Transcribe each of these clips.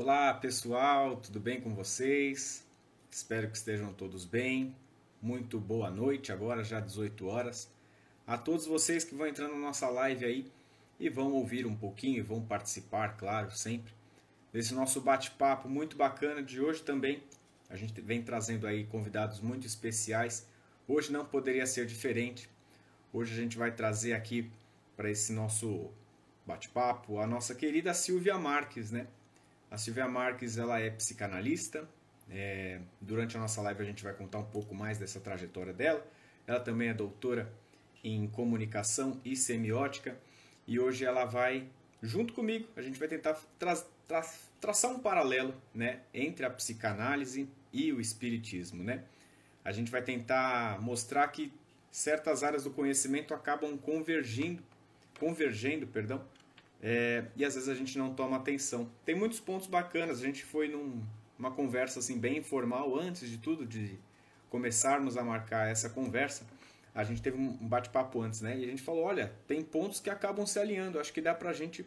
Olá pessoal, tudo bem com vocês? Espero que estejam todos bem. Muito boa noite, agora já 18 horas. A todos vocês que vão entrando na nossa live aí e vão ouvir um pouquinho e vão participar, claro, sempre, desse nosso bate-papo muito bacana de hoje também. A gente vem trazendo aí convidados muito especiais. Hoje não poderia ser diferente. Hoje a gente vai trazer aqui para esse nosso bate-papo a nossa querida Silvia Marques, né? A Silvia Marques ela é psicanalista. É, durante a nossa live a gente vai contar um pouco mais dessa trajetória dela. Ela também é doutora em comunicação e semiótica e hoje ela vai junto comigo. A gente vai tentar tra tra traçar um paralelo, né, entre a psicanálise e o espiritismo, né? A gente vai tentar mostrar que certas áreas do conhecimento acabam convergindo, convergendo, perdão, é, e às vezes a gente não toma atenção. Tem muitos pontos bacanas. A gente foi numa conversa assim bem informal antes de tudo, de começarmos a marcar essa conversa. A gente teve um bate-papo antes, né? E a gente falou, olha, tem pontos que acabam se alinhando. Acho que dá para a gente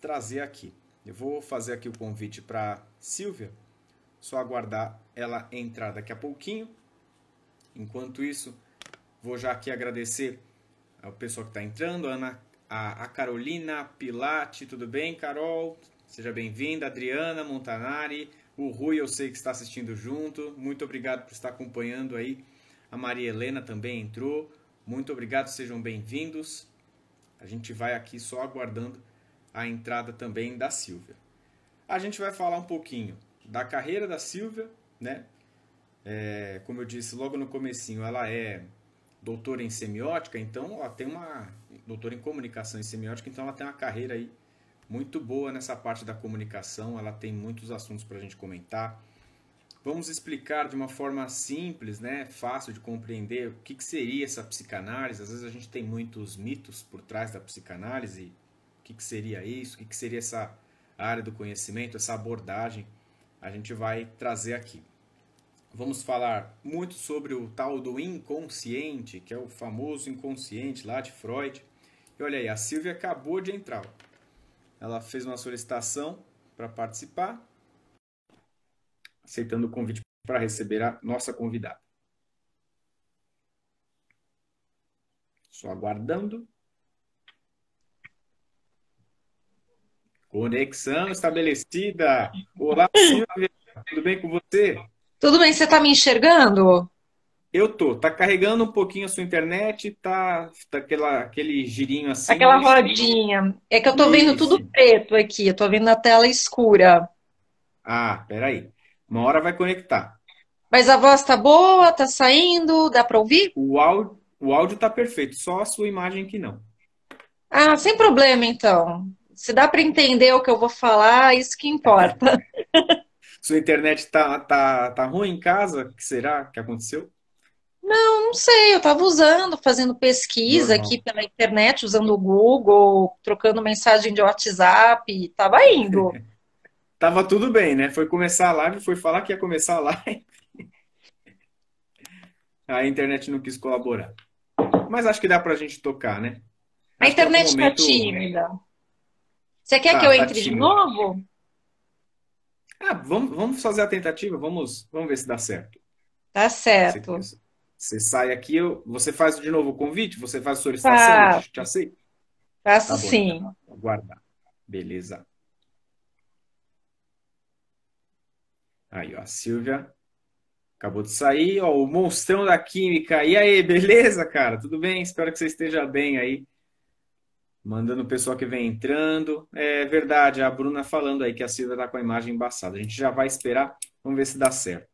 trazer aqui. Eu vou fazer aqui o convite para Silvia. Só aguardar ela entrar daqui a pouquinho. Enquanto isso, vou já aqui agradecer ao pessoal que está entrando, Ana a, a Carolina Pilate, tudo bem, Carol? Seja bem-vinda, Adriana Montanari, o Rui eu sei que está assistindo junto, muito obrigado por estar acompanhando aí. A Maria Helena também entrou, muito obrigado, sejam bem-vindos. A gente vai aqui só aguardando a entrada também da Silvia. A gente vai falar um pouquinho da carreira da Silvia, né? É, como eu disse logo no comecinho, ela é doutora em semiótica, então ela tem uma doutora em comunicação e semiótica, então ela tem uma carreira aí muito boa nessa parte da comunicação, ela tem muitos assuntos para a gente comentar. Vamos explicar de uma forma simples, né, fácil de compreender o que, que seria essa psicanálise. Às vezes a gente tem muitos mitos por trás da psicanálise. O que, que seria isso? O que, que seria essa área do conhecimento, essa abordagem? A gente vai trazer aqui. Vamos falar muito sobre o tal do inconsciente, que é o famoso inconsciente lá de Freud. E olha aí, a Silvia acabou de entrar. Ela fez uma solicitação para participar, aceitando o convite para receber a nossa convidada. Só aguardando. Conexão estabelecida. Olá, Silvia. Tudo bem com você? Tudo bem, você está me enxergando? Eu tô. Tá carregando um pouquinho a sua internet, tá, tá aquela, aquele girinho assim. Aquela rodinha. É que eu tô vendo tudo preto aqui, eu tô vendo na tela escura. Ah, peraí. Uma hora vai conectar. Mas a voz tá boa, tá saindo, dá para ouvir? O áudio, o áudio tá perfeito, só a sua imagem que não. Ah, sem problema então. Se dá para entender o que eu vou falar, isso que importa. Sua internet tá, tá, tá ruim em casa? O que será que aconteceu? Não, não sei. Eu estava usando, fazendo pesquisa Normal. aqui pela internet, usando o Google, trocando mensagem de WhatsApp, estava indo. Tava tudo bem, né? Foi começar a live, foi falar que ia começar a live. A internet não quis colaborar. Mas acho que dá pra gente tocar, né? A Acho algum internet está momento- tímida. Você quer Tá, que eu tá entre de tímida. novo? Ah, vamos, vamos fazer a tentativa, vamos, vamos ver se dá certo. Tá certo. Você sai aqui, eu- você faz de novo o convite, você faz a solicitação, eu te aceito? Faço Tá bom, sim. então. Aguardar. Beleza. Aí, ó, a Silvia acabou de sair, ó, o monstrão da química. E aí, beleza, cara? Tudo bem? Espero que você esteja bem aí. Mandando o pessoal que vem entrando. É verdade, a Bruna falando aí que a Silvia tá com a imagem embaçada. A gente já vai esperar, vamos ver se dá certo.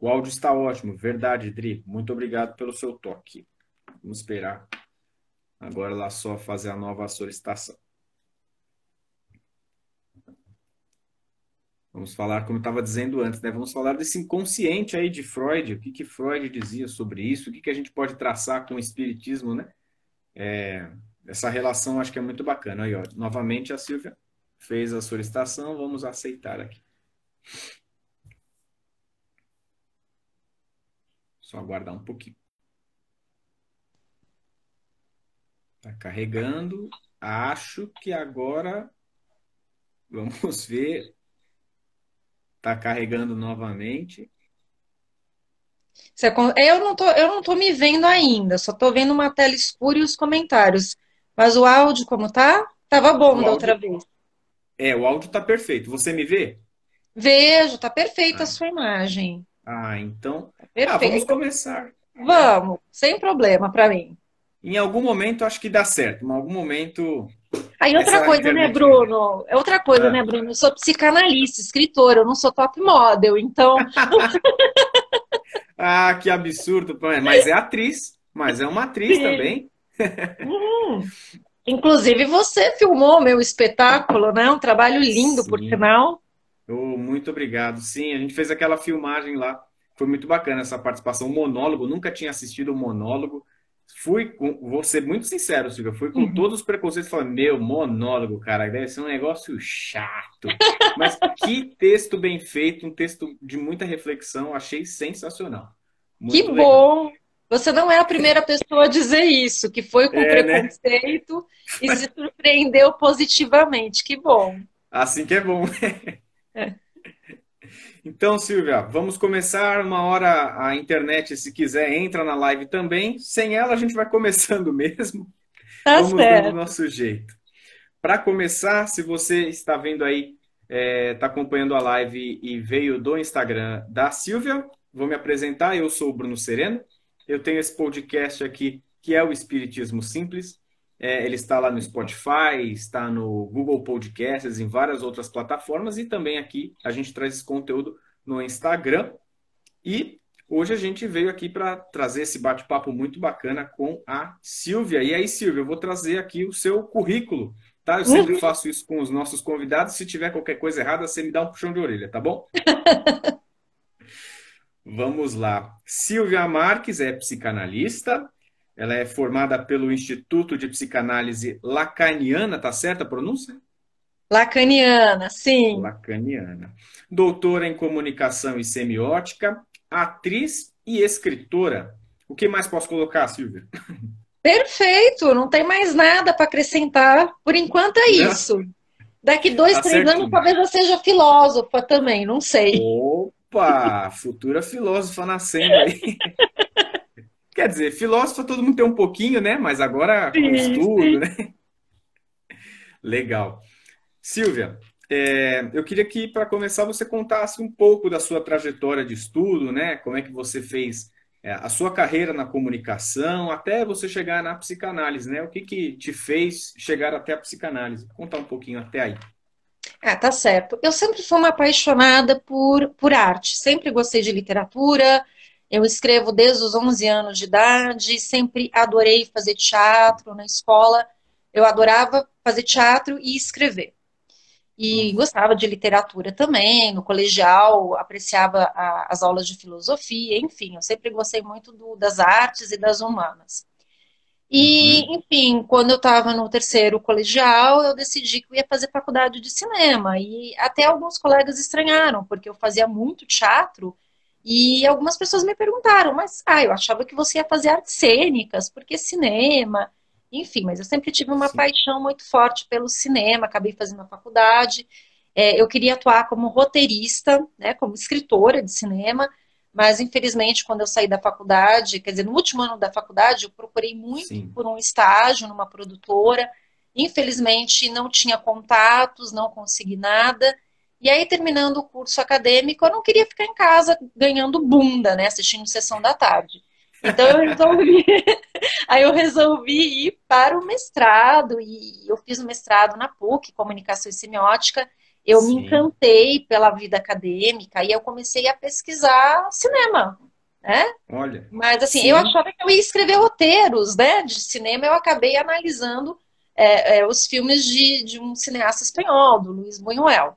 O áudio está ótimo, verdade, Dri. Muito obrigado pelo seu toque. Vamos esperar. Agora lá só fazer a nova solicitação. Vamos falar, como eu estava dizendo antes, né? Vamos falar desse inconsciente aí de Freud, o que que Freud dizia sobre isso, o que que a gente pode traçar com o espiritismo, né? É, essa relação acho que é muito bacana. Aí, ó, novamente a Silvia fez a solicitação, vamos aceitar aqui. Só aguardar um pouquinho. Tá carregando. Acho que agora vamos ver Tá carregando novamente. Eu não tô, eu não tô me vendo ainda, só tô vendo uma tela escura e os comentários. Mas o áudio como tá? Tava bom o da áudio... outra vez. É, o áudio tá perfeito. Você me vê? Vejo, tá perfeita ah. a sua imagem. Ah, então. Tá ah, vamos começar. Vamos, sem problema para mim. Em algum momento acho que dá certo, em algum momento. Aí outra coisa, né, Bruno? É outra coisa, ah. né, Bruno? Eu sou psicanalista, escritora, eu não sou top model, então. ah, que absurdo! Mas é atriz, mas é uma atriz Sim. também. Hum. Inclusive, você filmou meu espetáculo, né? Um trabalho lindo, Sim. por sinal. Oh, muito obrigado. Sim, a gente fez aquela filmagem lá. Foi muito bacana essa participação. monólogo, nunca tinha assistido um monólogo fui com, vou ser muito sincero, Silvia, fui com uhum. todos os preconceitos falando, meu, monólogo, cara, deve ser um negócio chato. Mas que texto bem feito, um texto de muita reflexão, achei sensacional. Muito que legal. bom! Você não é a primeira pessoa a dizer isso, que foi com é, né? preconceito né? e se surpreendeu positivamente. Que bom. Assim que é bom. Então, Silvia, vamos começar uma hora a internet, se quiser, entra na live também. Sem ela, a gente vai começando mesmo. Tá vamos certo. dando o nosso jeito. Para começar, se você está vendo aí, está é, tá acompanhando a live e veio do Instagram da Silvia, vou me apresentar. Eu sou o Bruno Sereno. Eu tenho esse podcast aqui que é o Espiritismo Simples. É, ele está lá no Spotify, está no Google Podcasts, em várias outras plataformas e também aqui a gente traz esse conteúdo no Instagram. E hoje a gente veio aqui para trazer esse bate-papo muito bacana com a Silvia. E aí, Silvia, eu vou trazer aqui o seu currículo, tá? Eu sempre uhum. faço isso com os nossos convidados. Se tiver qualquer coisa errada, você me dá um puxão de orelha, tá bom? Vamos lá. Silvia Marques é psicanalista, ela é formada pelo Instituto de Psicanálise Lacaniana, tá certa a pronúncia? Lacaniana, sim. Lacaniana. Doutora em comunicação e semiótica, atriz e escritora. O que mais posso colocar, Silvia? Perfeito, não tem mais nada para acrescentar. Por enquanto é isso. Daqui dois, tá três anos, talvez eu seja filósofa também, não sei. Opa, futura filósofa nascendo aí. Quer dizer, filósofo todo mundo tem um pouquinho, né? Mas agora sim, com estudo, sim. né? Legal. Silvia, é, eu queria que, para começar, você contasse um pouco da sua trajetória de estudo, né? Como é que você fez é, a sua carreira na comunicação, até você chegar na psicanálise, né? O que, que te fez chegar até a psicanálise? Contar um pouquinho até aí. Ah, tá certo. Eu sempre fui uma apaixonada por, por arte, sempre gostei de literatura, eu escrevo desde os 11 anos de idade, sempre adorei fazer teatro na escola. Eu adorava fazer teatro e escrever. E gostava de literatura também, no colegial, apreciava a, as aulas de filosofia, enfim, eu sempre gostei muito do, das artes e das humanas. E, uhum. enfim, quando eu estava no terceiro colegial, eu decidi que eu ia fazer faculdade de cinema. E até alguns colegas estranharam, porque eu fazia muito teatro e algumas pessoas me perguntaram, mas ah, eu achava que você ia fazer artes cênicas, porque cinema, enfim, mas eu sempre tive uma Sim. paixão muito forte pelo cinema, acabei fazendo a faculdade. É, eu queria atuar como roteirista, né, como escritora de cinema, mas infelizmente quando eu saí da faculdade, quer dizer, no último ano da faculdade, eu procurei muito Sim. por um estágio numa produtora. Infelizmente não tinha contatos, não consegui nada. E aí, terminando o curso acadêmico, eu não queria ficar em casa ganhando bunda, né? Assistindo sessão da tarde. Então eu resolvi, aí eu resolvi ir para o mestrado e eu fiz o mestrado na PUC, Comunicação e Semiótica. Eu Sim. me encantei pela vida acadêmica e eu comecei a pesquisar cinema, né? Olha. Mas assim, Sim. eu achava que eu ia escrever roteiros, né, de cinema. Eu acabei analisando é, é, os filmes de, de um cineasta espanhol, do Luiz Buñuel.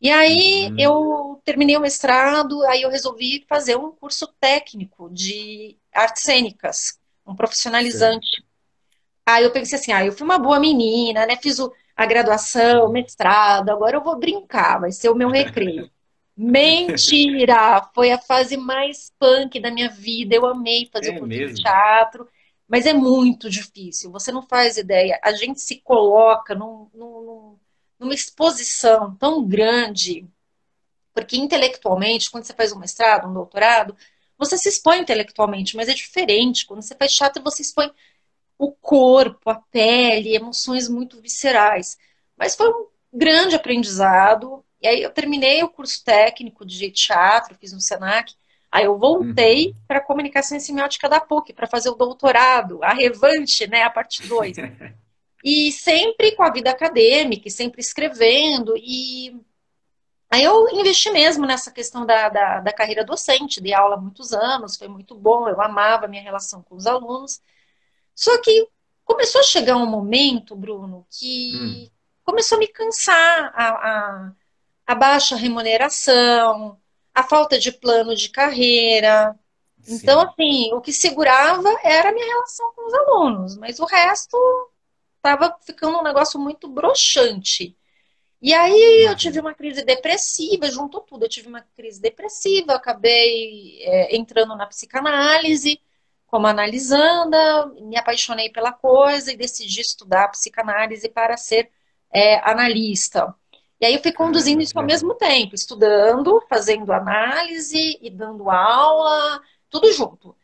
E aí uhum. eu terminei o mestrado, aí eu resolvi fazer um curso técnico de artes cênicas, um profissionalizante. Sim. Aí eu pensei assim, ah, eu fui uma boa menina, né? Fiz o, a graduação, o mestrado, agora eu vou brincar, vai ser o meu recreio. Mentira! Foi a fase mais punk da minha vida. Eu amei fazer é o curso de teatro, mas é muito difícil. Você não faz ideia. A gente se coloca num, num, numa exposição tão grande, Porque intelectualmente, quando você faz um mestrado, um doutorado, você se expõe intelectualmente, mas é diferente. Quando você faz teatro, você expõe o corpo, a pele, emoções muito viscerais. Mas foi um grande aprendizado. E aí eu terminei o curso técnico de teatro, fiz um Senac. Aí eu voltei uhum. para comunicação e semiótica da PUC para fazer o doutorado, a Revante, né, a parte 2. e sempre com a vida acadêmica, sempre escrevendo. E aí eu investi mesmo nessa questão da, da, da carreira docente, dei aula há muitos anos, foi muito bom, eu amava a minha relação com os alunos. Só que começou a chegar um momento, Bruno, que hum. começou a me cansar a, a, a, baixa remuneração, a falta de plano de carreira. Sim. Então, assim, o que segurava era a minha relação com os alunos, mas o resto estava ficando um negócio muito broxante. E aí eu tive uma crise depressiva, juntou tudo. Eu tive uma crise depressiva, acabei é, entrando na psicanálise, como analisanda, me apaixonei pela coisa e decidi estudar psicanálise para ser é, analista. E aí eu fui conduzindo isso ao mesmo tempo, estudando, fazendo análise e dando aula, tudo junto.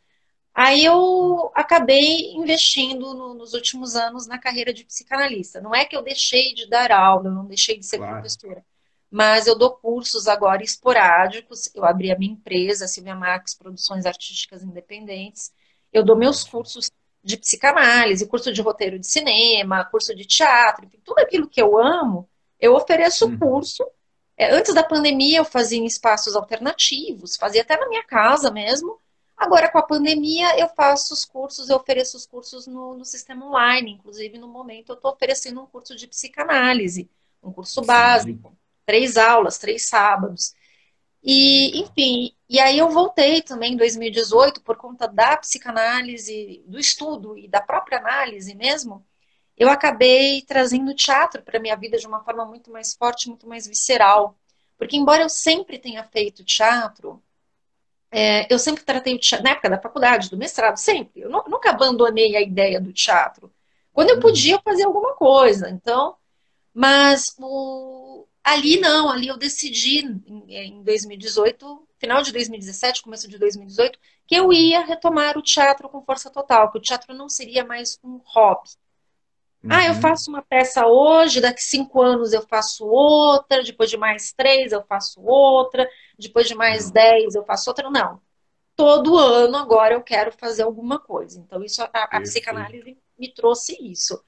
Aí eu acabei investindo no, nos últimos anos na carreira de psicanalista. Não é que eu deixei de dar aula, eu não deixei de ser claro. professora, mas eu dou cursos agora esporádicos. Eu abri a minha empresa, Silvia Marques Produções Artísticas Independentes, eu dou meus cursos de psicanálise, curso de roteiro de cinema, curso de teatro, enfim, tudo aquilo que eu amo, eu ofereço hum. curso. É, antes da pandemia, eu fazia em espaços alternativos, fazia até na minha casa mesmo. Agora, com a pandemia, eu faço os cursos, eu ofereço os cursos no, no sistema online. Inclusive, no momento, eu estou oferecendo um curso de psicanálise, um curso Sim. básico, três aulas, três sábados. E, enfim, e aí eu voltei também em 2018 por conta da psicanálise, do estudo e da própria análise mesmo. Eu acabei trazendo teatro para minha vida de uma forma muito mais forte, muito mais visceral. Porque embora eu sempre tenha feito teatro, é, eu sempre tratei o teatro, na época da faculdade, do mestrado, sempre. Eu nunca abandonei a ideia do teatro. Quando eu uhum. podia, eu fazia alguma coisa. Então, mas o, Ali não, ali eu decidi em 2018, final de 2017, começo de 2018, que eu ia retomar o teatro com força total, que o teatro não seria mais um hobby. Uhum. Ah, eu uhum. faço uma peça hoje, daqui cinco anos eu faço outra, depois de mais três eu faço outra, depois de mais uhum. dez eu faço outra. Não. Todo ano agora eu quero fazer alguma coisa. Então, isso a, a psicanálise me trouxe isso.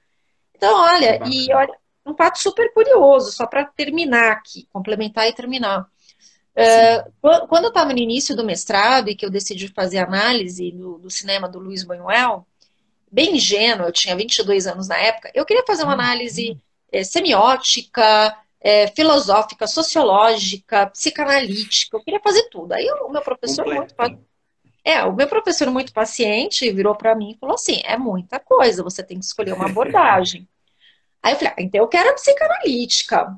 Então, olha, e olha, um fato super curioso, só para terminar aqui, complementar e terminar. Uh, quando eu estava no início do mestrado e que eu decidi fazer análise do, do cinema do Luiz Buñuel, bem ingênuo, eu tinha 22 anos na época, eu queria fazer uma uhum. análise é, semiótica, é, filosófica, sociológica, psicanalítica, eu queria fazer tudo. Aí o meu professor muito é, o meu professor muito paciente virou para mim e falou assim: é muita coisa, você tem que escolher uma abordagem. Aí eu falei, ah, então eu quero a psicanalítica.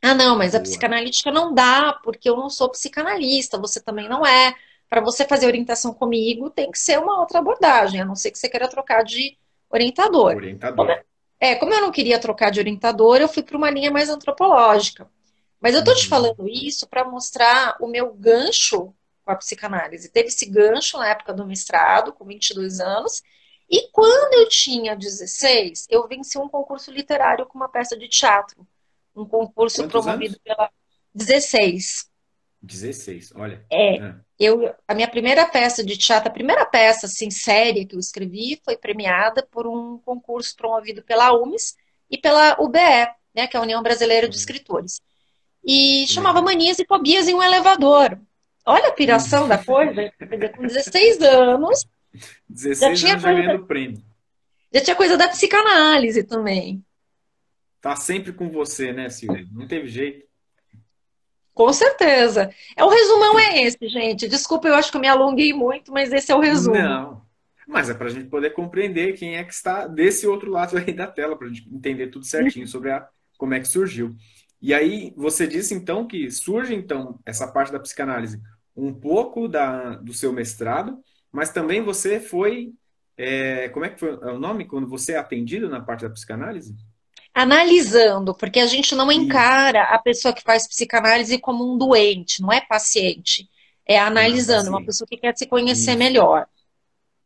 Ah, não, mas a psicanalítica não dá, porque eu não sou psicanalista, você também não é. Para você fazer orientação comigo, tem que ser uma outra abordagem, a não ser que você queira trocar de orientador. Orientador. Como, é, como eu não queria trocar de orientador, eu fui para uma linha mais antropológica. Mas eu tô te uhum. falando isso para mostrar o meu gancho com a psicanálise. Teve esse gancho na época do mestrado, com 22 anos, e quando eu tinha 16, eu venci um concurso literário com uma peça de teatro. Um concurso Quantos promovido anos? pela 16. 16, olha. É, é. Eu, a minha primeira peça de teatro, a primeira peça assim, séria que eu escrevi foi premiada por um concurso promovido pela UMES e pela UBE, né, que é a União Brasileira de uhum. Escritores. E chamava Manias e Fobias em um Elevador. Olha a piração da coisa. Com 16 anos, 16 já anos já ganhando prêmio. Já tinha coisa da psicanálise também. Tá sempre com você, né, Silvia? Não teve jeito. Com certeza. É, o resumão é esse, gente. Desculpa, eu acho que eu me alonguei muito, mas esse é o resumo. Não. Mas é para a gente poder compreender quem é que está desse outro lado aí da tela, para a gente entender tudo certinho sobre a, como é que surgiu. E aí, você disse então que surge então essa parte da psicanálise um pouco da, do seu mestrado, mas também você foi. É, como é que foi o nome? Quando você é atendido na parte da psicanálise? Analisando, porque a gente não encara a pessoa que faz psicanálise como um doente, não é paciente. É analisando, é uma pessoa que quer se conhecer Isso. melhor.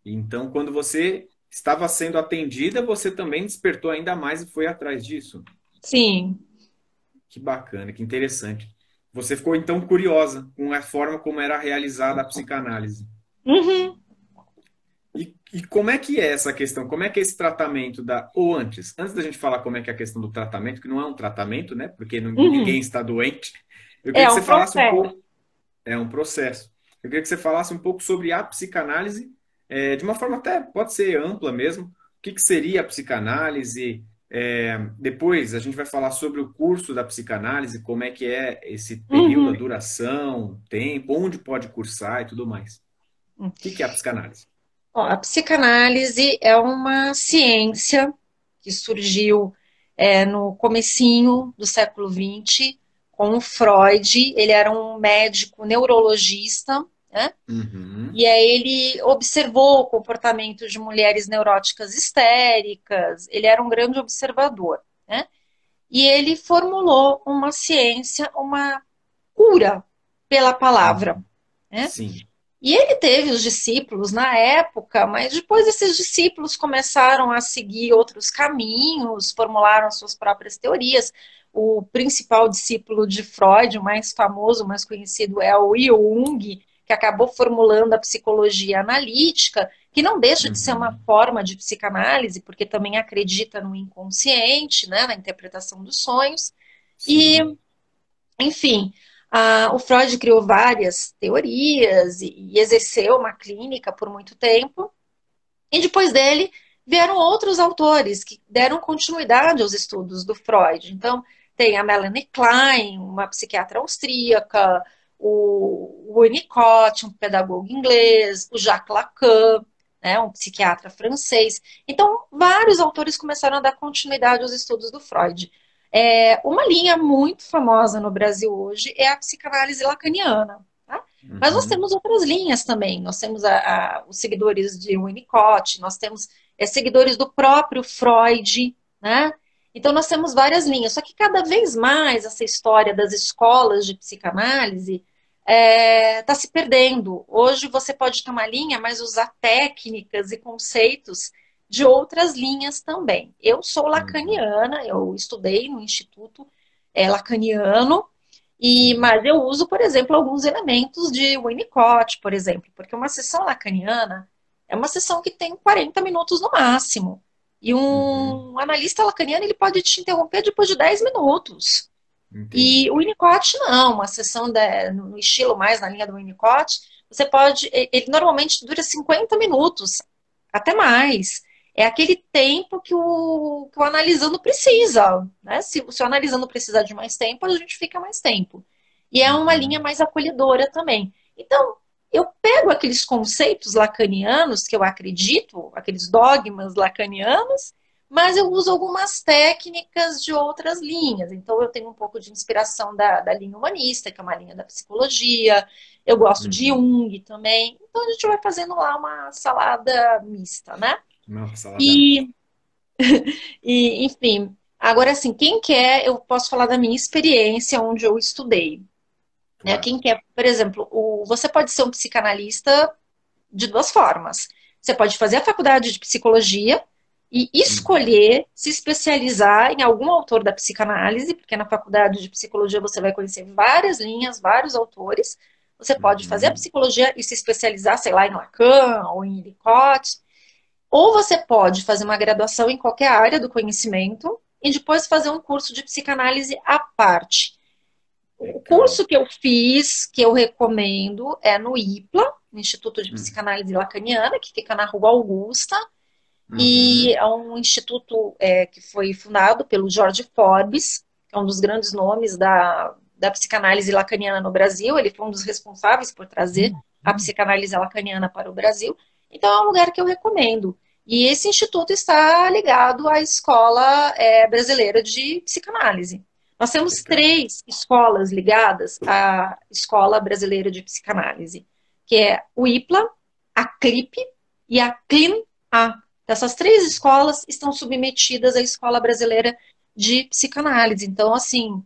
Então, quando você estava sendo atendida, você também despertou ainda mais e foi atrás disso? Sim. Que bacana, que interessante. Você ficou então curiosa com a forma como era realizada a psicanálise. Uhum. E, e, como é que é essa questão? Como é que é esse tratamento da. Ou antes, antes da gente falar como é que é a questão do tratamento, que não é um tratamento, né? Porque não, uhum. ninguém está doente. Eu queria é que você um falasse processo. um pouco. É um processo. Eu queria que você falasse um pouco sobre a psicanálise, é, de uma forma até, pode ser ampla mesmo. O que, que seria a psicanálise? É, depois a gente vai falar sobre o curso da psicanálise, como é que é esse período, uhum. a duração, tempo, onde pode cursar e tudo mais. O que, que é a psicanálise? A psicanálise é uma ciência que surgiu é, no comecinho do século XX com o Freud. Ele era um médico neurologista, né? Uhum. E aí ele observou o comportamento de mulheres neuróticas histéricas. Ele era um grande observador, né? E ele formulou uma ciência, uma cura pela palavra, né? Sim. E ele teve os discípulos na época, mas depois esses discípulos começaram a seguir outros caminhos, formularam suas próprias teorias. O principal discípulo de Freud, o mais famoso, o mais conhecido, é o Jung, que acabou formulando a psicologia analítica, que não deixa de ser uma uhum. forma de psicanálise, porque também acredita no inconsciente, né, na interpretação dos sonhos. Sim. E, enfim, ah, o Freud criou várias teorias e, e exerceu uma clínica por muito tempo. E depois dele vieram outros autores que deram continuidade aos estudos do Freud. Então, tem a Melanie Klein, uma psiquiatra austríaca, o Winnicott, um pedagogo inglês, o Jacques Lacan, né, um psiquiatra francês. Então, vários autores começaram a dar continuidade aos estudos do Freud. É, uma linha muito famosa no Brasil hoje é a psicanálise lacaniana. Tá? Uhum. Mas nós uhum. temos outras linhas também. Nós temos a, a, os seguidores de Winnicott, nós temos é, seguidores do próprio Freud, né? Então nós temos várias linhas. Só que cada vez mais essa história das escolas de psicanálise está é, tá se perdendo. Hoje você pode ter uma linha, mas usar técnicas e conceitos de outras linhas também. Eu sou lacaniana, eu estudei no Instituto é, Lacaniano, e, mas eu uso, por exemplo, alguns elementos de Winnicott, por exemplo, porque uma sessão lacaniana é uma sessão que tem 40 minutos no máximo. E um uhum. analista lacaniano ele pode te interromper depois de 10 minutos. Entendi. E o Winnicott não, uma sessão de, no estilo mais na linha do Winnicott, você pode, ele normalmente dura 50 minutos, até mais é aquele tempo que o, que o analisando precisa. Né? Se, se o analisando precisar de mais tempo, a gente fica mais tempo. E é uma uhum. linha mais acolhedora também. Então, eu pego aqueles conceitos lacanianos que eu acredito, aqueles dogmas lacanianos, mas eu uso algumas técnicas de outras linhas. Então, eu tenho um pouco de inspiração da, da linha humanista, que é uma linha da psicologia. Eu gosto uhum. de Jung também. Então, a gente vai fazendo lá uma salada mista, né? E, e, enfim, agora assim, quem quer, eu posso falar da minha experiência onde eu estudei. Né? Quem quer, por exemplo, o, você pode ser um psicanalista de duas formas. Você pode fazer a faculdade de psicologia e escolher uhum. se especializar em algum autor da psicanálise, porque na faculdade de psicologia você vai conhecer várias linhas, vários autores. Você pode fazer a uhum. psicologia e se especializar, sei lá, em Lacan ou em Winnicott. Ou você pode fazer uma graduação em qualquer área do conhecimento e depois fazer um curso de psicanálise à parte. O curso que eu fiz, que eu recomendo, é no IPLA, Instituto de hum. Psicanálise Lacaniana, que fica na Rua Augusta. Uhum. E é um instituto é, que foi fundado pelo George Forbes, que é um dos grandes nomes da, da psicanálise lacaniana no Brasil. Ele foi um dos responsáveis por trazer uhum. a psicanálise lacaniana para o Brasil. Então é um lugar que eu recomendo. E esse instituto está ligado à Escola é, Brasileira de Psicanálise. Nós temos três escolas ligadas à Escola Brasileira de Psicanálise, que é o IPLA, a CLIP e a CLIN-A. Essas três escolas estão submetidas à Escola Brasileira de psicanálise. Então, assim,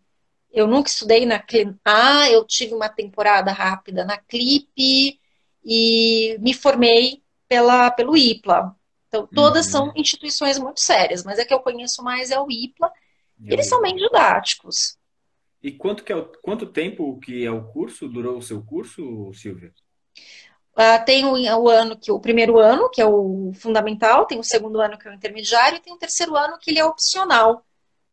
eu nunca estudei na Ah, eu tive uma temporada rápida na Clipe e me formei pela, pelo IPLA. Então, todas uhum. são instituições muito sérias, mas é que eu conheço mais é o IPLA. É Eles são bem didáticos. E quanto, que é o, quanto tempo que é o curso? Durou o seu curso, Silvia? Uh, tem o, o, ano que o primeiro ano, que é o fundamental, tem o segundo ano, que é o intermediário, e tem o terceiro ano, que ele é opcional,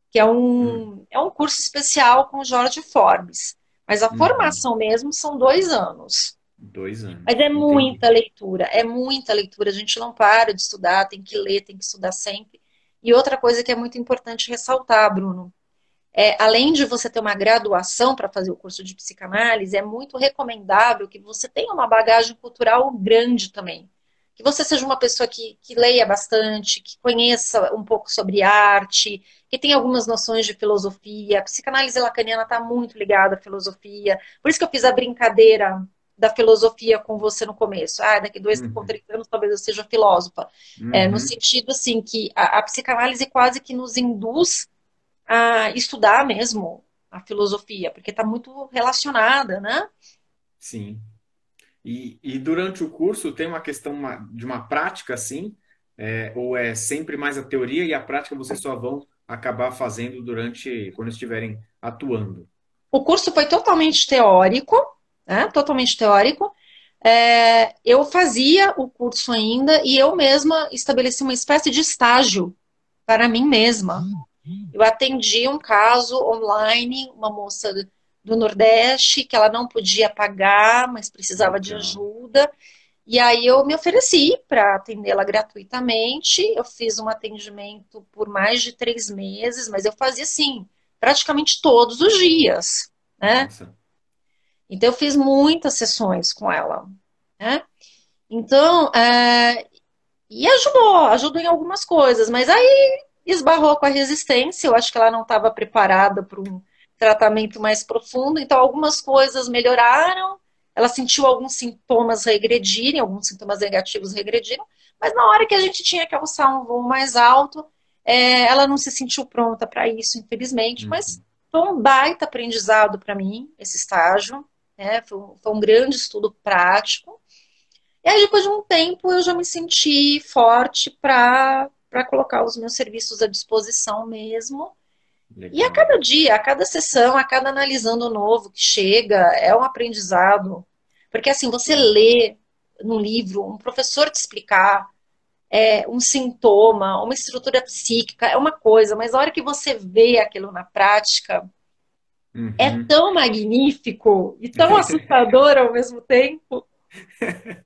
que é um, hum. é um curso especial com o Jorge Forbes. Mas a hum. formação mesmo são dois anos. Dois anos. Mas é muita Entendi. leitura, é muita leitura. A gente não para de estudar, tem que ler, tem que estudar sempre. E outra coisa que é muito importante ressaltar, Bruno, é, além de você ter uma graduação para fazer o curso de psicanálise, é muito recomendável que você tenha uma bagagem cultural grande também. Que você seja uma pessoa que, que leia bastante, que conheça um pouco sobre arte, que tenha algumas noções de filosofia. A psicanálise lacaniana está muito ligada à filosofia. Por isso que eu fiz a brincadeira da filosofia com você no começo. Ah, daqui dois uhum. ou três anos talvez eu seja filósofa. Uhum. É, no sentido, assim, que a, a psicanálise quase que nos induz a estudar mesmo a filosofia, porque está muito relacionada, né? Sim. E, e, durante o curso tem uma questão de uma prática, assim, é, ou é sempre mais a teoria e a prática vocês só vão acabar fazendo durante quando estiverem atuando? O curso foi totalmente teórico, né? Totalmente teórico. É, eu fazia o curso ainda e eu mesma estabeleci uma espécie de estágio para mim mesma. Eu atendi um caso online, uma moça do Nordeste, que ela não podia pagar, mas precisava de ajuda. E aí eu me ofereci para atendê-la gratuitamente. Eu fiz um atendimento por mais de três meses, mas eu fazia assim, praticamente todos os dias, né? Nossa. Então eu fiz muitas sessões com ela, né? Então, é... e ajudou, ajudou em algumas coisas, mas aí esbarrou com a resistência. Eu acho que ela não estava preparada para um tratamento mais profundo. Então, algumas coisas melhoraram. Ela sentiu alguns sintomas regredirem, alguns sintomas negativos regrediram. Mas na hora que a gente tinha que alçar um voo mais alto, é, ela não se sentiu pronta para isso, infelizmente. Uhum. Mas foi um baita aprendizado para mim, esse estágio. Né? Foi, foi um grande estudo prático. E aí, depois de um tempo, eu já me senti forte para para colocar os meus serviços à disposição mesmo. Legal. E a cada dia, a cada sessão, a cada analisando novo que chega, é um aprendizado. Porque assim, você lê num livro, um professor te explicar é, um sintoma, uma estrutura psíquica, é uma coisa, mas a hora que você vê aquilo na prática, uhum. é tão magnífico e tão assustador ao mesmo tempo.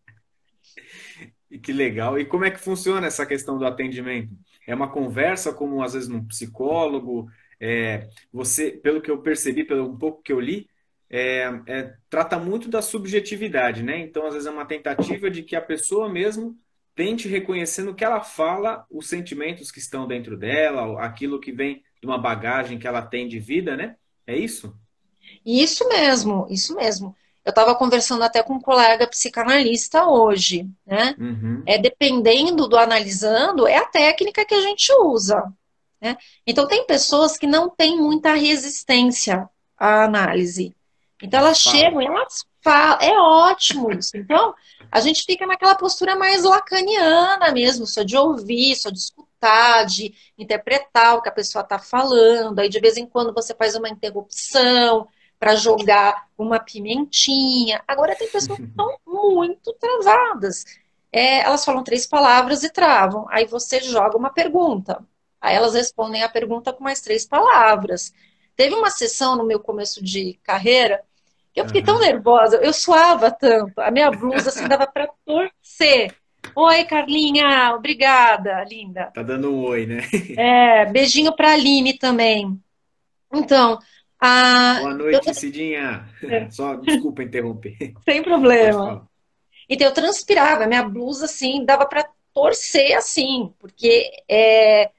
E que legal. E como é que funciona essa questão do atendimento? É uma conversa, como às vezes num psicólogo? É, você, pelo que eu percebi, pelo um pouco que eu li, é, é, trata muito da subjetividade, né? Então, às vezes é uma tentativa de que a pessoa mesmo tente reconhecer no que ela fala os sentimentos que estão dentro dela, aquilo que vem de uma bagagem que ela tem de vida, né? É isso? Isso mesmo, isso mesmo. Eu estava conversando até com um colega psicanalista hoje, né? Uhum. É dependendo do analisando, é a técnica que a gente usa. Né? Então tem pessoas que não têm muita resistência à análise. Então elas Fala. chegam e elas falam, é ótimo isso. Então a gente fica naquela postura mais lacaniana mesmo, só de ouvir, só de escutar, de interpretar o que a pessoa está falando. Aí de vez em quando você faz uma interrupção para jogar uma pimentinha. Agora tem pessoas que estão muito travadas. É, elas falam três palavras e travam. Aí você joga uma pergunta. Aí elas respondem a pergunta com mais três palavras. Teve uma sessão no meu começo de carreira que eu fiquei uhum. tão nervosa, eu suava tanto, a minha blusa assim dava para torcer. Oi, Carlinha, obrigada, linda. Tá dando um oi, né? É, beijinho pra Aline também. Então, ah, Boa noite, eu... Cidinha. É. Só desculpa interromper. Sem problema. Então eu transpirava, minha blusa assim, dava para torcer assim, porque é,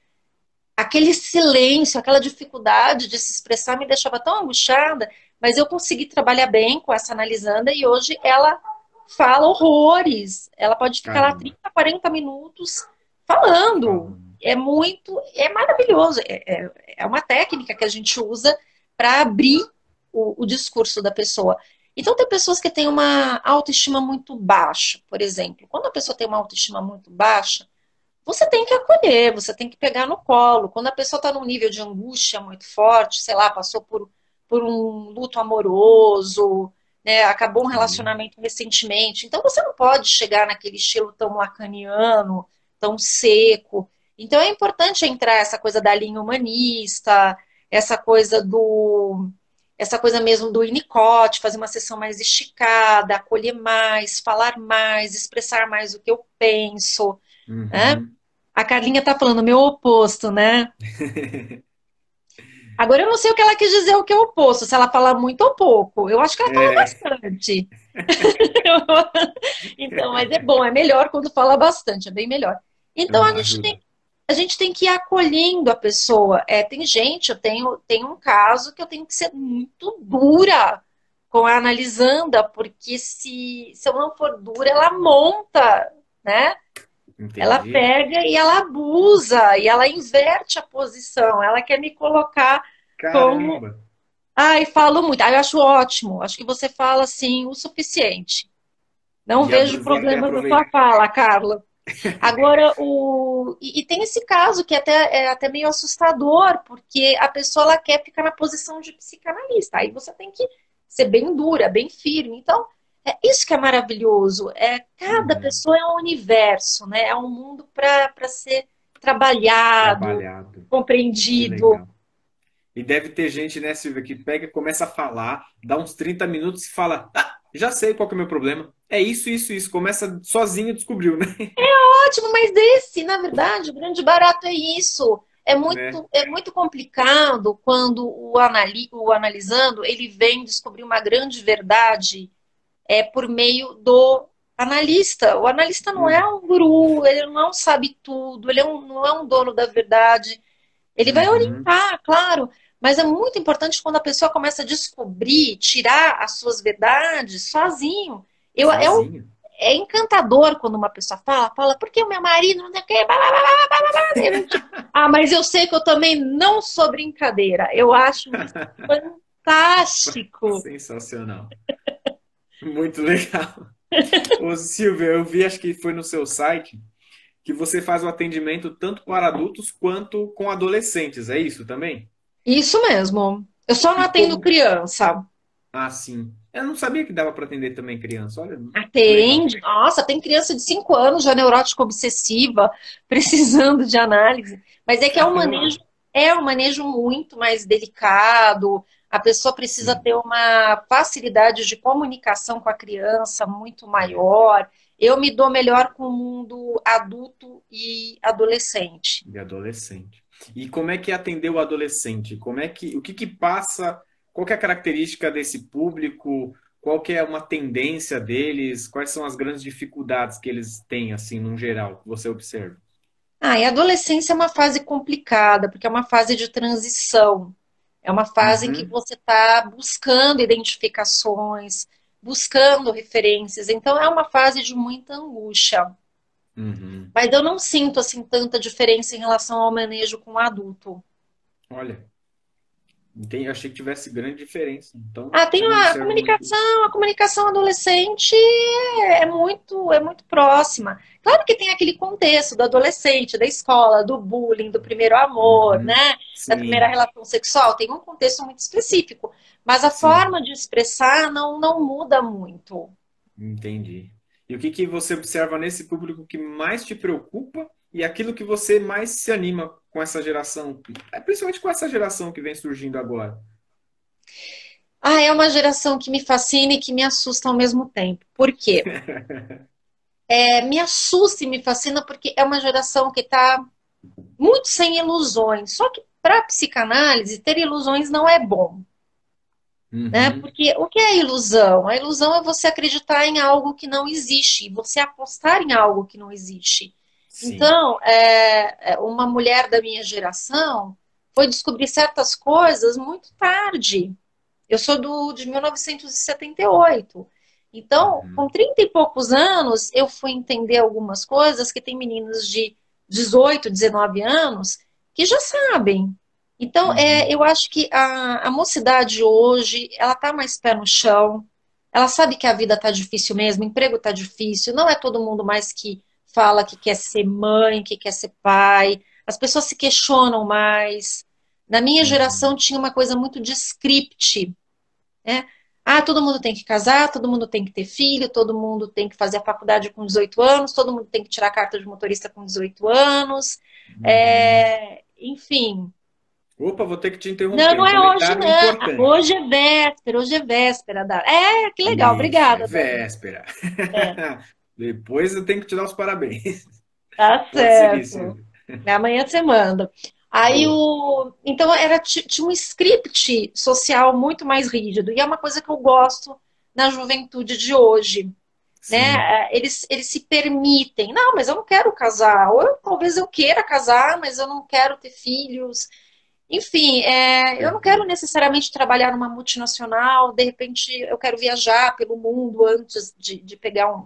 aquele silêncio, aquela dificuldade de se expressar me deixava tão angustiada, mas eu consegui trabalhar bem com essa analisanda e hoje ela fala horrores. Ela pode ficar Caramba. lá 30, 40 minutos falando. é muito, é maravilhoso. É, é, é uma técnica que a gente usa para abrir o, o discurso da pessoa. Então, tem pessoas que têm uma autoestima muito baixa, por exemplo. Quando a pessoa tem uma autoestima muito baixa, você tem que acolher, você tem que pegar no colo. Quando a pessoa está num nível de angústia muito forte, sei lá, passou por, por um luto amoroso, né, acabou um relacionamento recentemente. Então, você não pode chegar naquele estilo tão lacaniano, tão seco. Então, é importante entrar essa coisa da linha humanista, essa coisa do essa coisa mesmo do Winnicott, fazer uma sessão mais esticada, acolher mais, falar mais, expressar mais o que eu penso. Uhum. Né? A Carlinha tá falando meu oposto, né? Agora eu não sei o que ela quis dizer o que é oposto, se ela fala muito ou pouco. Eu acho que ela fala é. bastante. então, mas é bom, é melhor quando fala bastante, é bem melhor. Então a gente tem a gente tem que ir acolhendo a pessoa. É, tem gente, eu tenho, tenho um caso que eu tenho que ser muito dura com a analisanda, porque se, se eu não for dura, ela monta, né? Entendi. Ela pega e ela abusa, e ela inverte a posição. Ela quer me colocar Caramba. como. Ai, falo muito. Ai, eu acho ótimo. Acho que você fala assim o suficiente. Não e vejo problema na sua fala, Carla. Agora, o... E, e, tem esse caso que é até, é até meio assustador, porque a pessoa ela quer ficar na posição de psicanalista. Aí você tem que ser bem dura, bem firme. Então, é isso que é maravilhoso. É, cada uhum. pessoa é um universo, né? É um mundo para ser trabalhado, trabalhado. compreendido. E deve ter gente, né, Silvia, que pega e começa a falar, dá uns 30 minutos e fala: ah, já sei qual é o meu problema. É isso, isso, isso. Começa sozinho, descobriu, né? É ótimo, mas desse, na verdade, o grande barato é isso. É muito, é. é muito complicado quando o, anali o analisando ele vem descobrir uma grande verdade é, por meio do analista. O analista não é um guru, ele não sabe tudo, ele é um, não é um dono da verdade. Ele vai uhum. orientar, claro, mas é muito importante quando a pessoa começa a descobrir, tirar as suas verdades sozinho. Eu, sozinho. É, um, é encantador quando uma pessoa fala, fala, porque o meu marido não que, ah, mas eu sei que eu também não sou brincadeira. Eu acho fantástico. Sensacional. Muito legal. Ô, Silvia, eu vi, acho que foi no seu site, que você faz o atendimento tanto para adultos quanto com adolescentes, é isso também? Isso mesmo. Eu só não atendo como... criança. Ah, sim. Eu não sabia que dava para atender também criança. Olha. Atende. Nossa, tem criança de 5 anos já neurótica obsessiva, precisando de análise. Mas é que é um manejo, é um manejo muito mais delicado. A pessoa precisa ter uma facilidade de comunicação com a criança muito maior. Eu me dou melhor com o mundo adulto e adolescente. E adolescente. E como é que é atender o adolescente? Como é que o que, que passa qual é a característica desse público? Qual que é uma tendência deles? Quais são as grandes dificuldades que eles têm, assim, no geral, que você observa? Ah, e a adolescência é uma fase complicada, porque é uma fase de transição. É uma fase uhum. em que você está buscando identificações, buscando referências. Então, é uma fase de muita angústia. Uhum. Mas eu não sinto, assim, tanta diferença em relação ao manejo com o adulto. Olha, Entendi, achei que tivesse grande diferença. Então, ah, tem a comunicação, muito... a comunicação adolescente é muito, é muito próxima. Claro que tem aquele contexto do adolescente, da escola, do bullying, do primeiro amor, uhum, né? Sim. Da primeira relação sexual, tem um contexto muito específico. Mas a sim. forma de expressar não, não muda muito. Entendi. E o que, que você observa nesse público que mais te preocupa e aquilo que você mais se anima com essa geração, é, principalmente com essa geração que vem surgindo agora? Ah, é uma geração que me fascina e que me assusta ao mesmo tempo. Por quê? é, me assusta e me fascina porque é uma geração que está muito sem ilusões. Só que para psicanálise, ter ilusões não é bom. Uhum. Né? Porque o que é ilusão? A ilusão é você acreditar em algo que não existe, você apostar em algo que não existe. Então, é, é, uma mulher da minha geração foi descobrir certas coisas muito tarde. Eu sou do, de 1978. Então, uhum. com 30 e poucos anos, eu fui entender algumas coisas que tem meninas de 18, 19 anos, que já sabem. Então, uhum. é, eu acho que a, a mocidade hoje, ela tá mais pé no chão, ela sabe que a vida tá difícil mesmo, o emprego tá difícil, não é todo mundo mais que fala que quer ser mãe, que quer ser pai, as pessoas se questionam mais. Na minha uhum. geração tinha uma coisa muito de script, né? Ah, todo mundo tem que casar, todo mundo tem que ter filho, todo mundo tem que fazer a faculdade com 18 anos, todo mundo tem que tirar a carta de motorista com 18 anos. Uhum. É, enfim. Opa, vou ter que te interromper. Não, não é hoje, não. Importante. Hoje é véspera, hoje é véspera. Da... É, que legal, Isso, obrigada. É véspera. É. Depois eu tenho que te dar os parabéns. Tá certo. Seguir, Amanhã você manda. Aí o. Então era tinha um script social muito mais rígido. E é uma coisa que eu gosto na juventude de hoje. Né? É, eles, eles se permitem. Não, mas eu não quero casar. Ou eu, talvez eu queira casar, mas eu não quero ter filhos. Enfim, é, eu não quero necessariamente trabalhar numa multinacional. De repente, eu quero viajar pelo mundo antes de, de pegar um,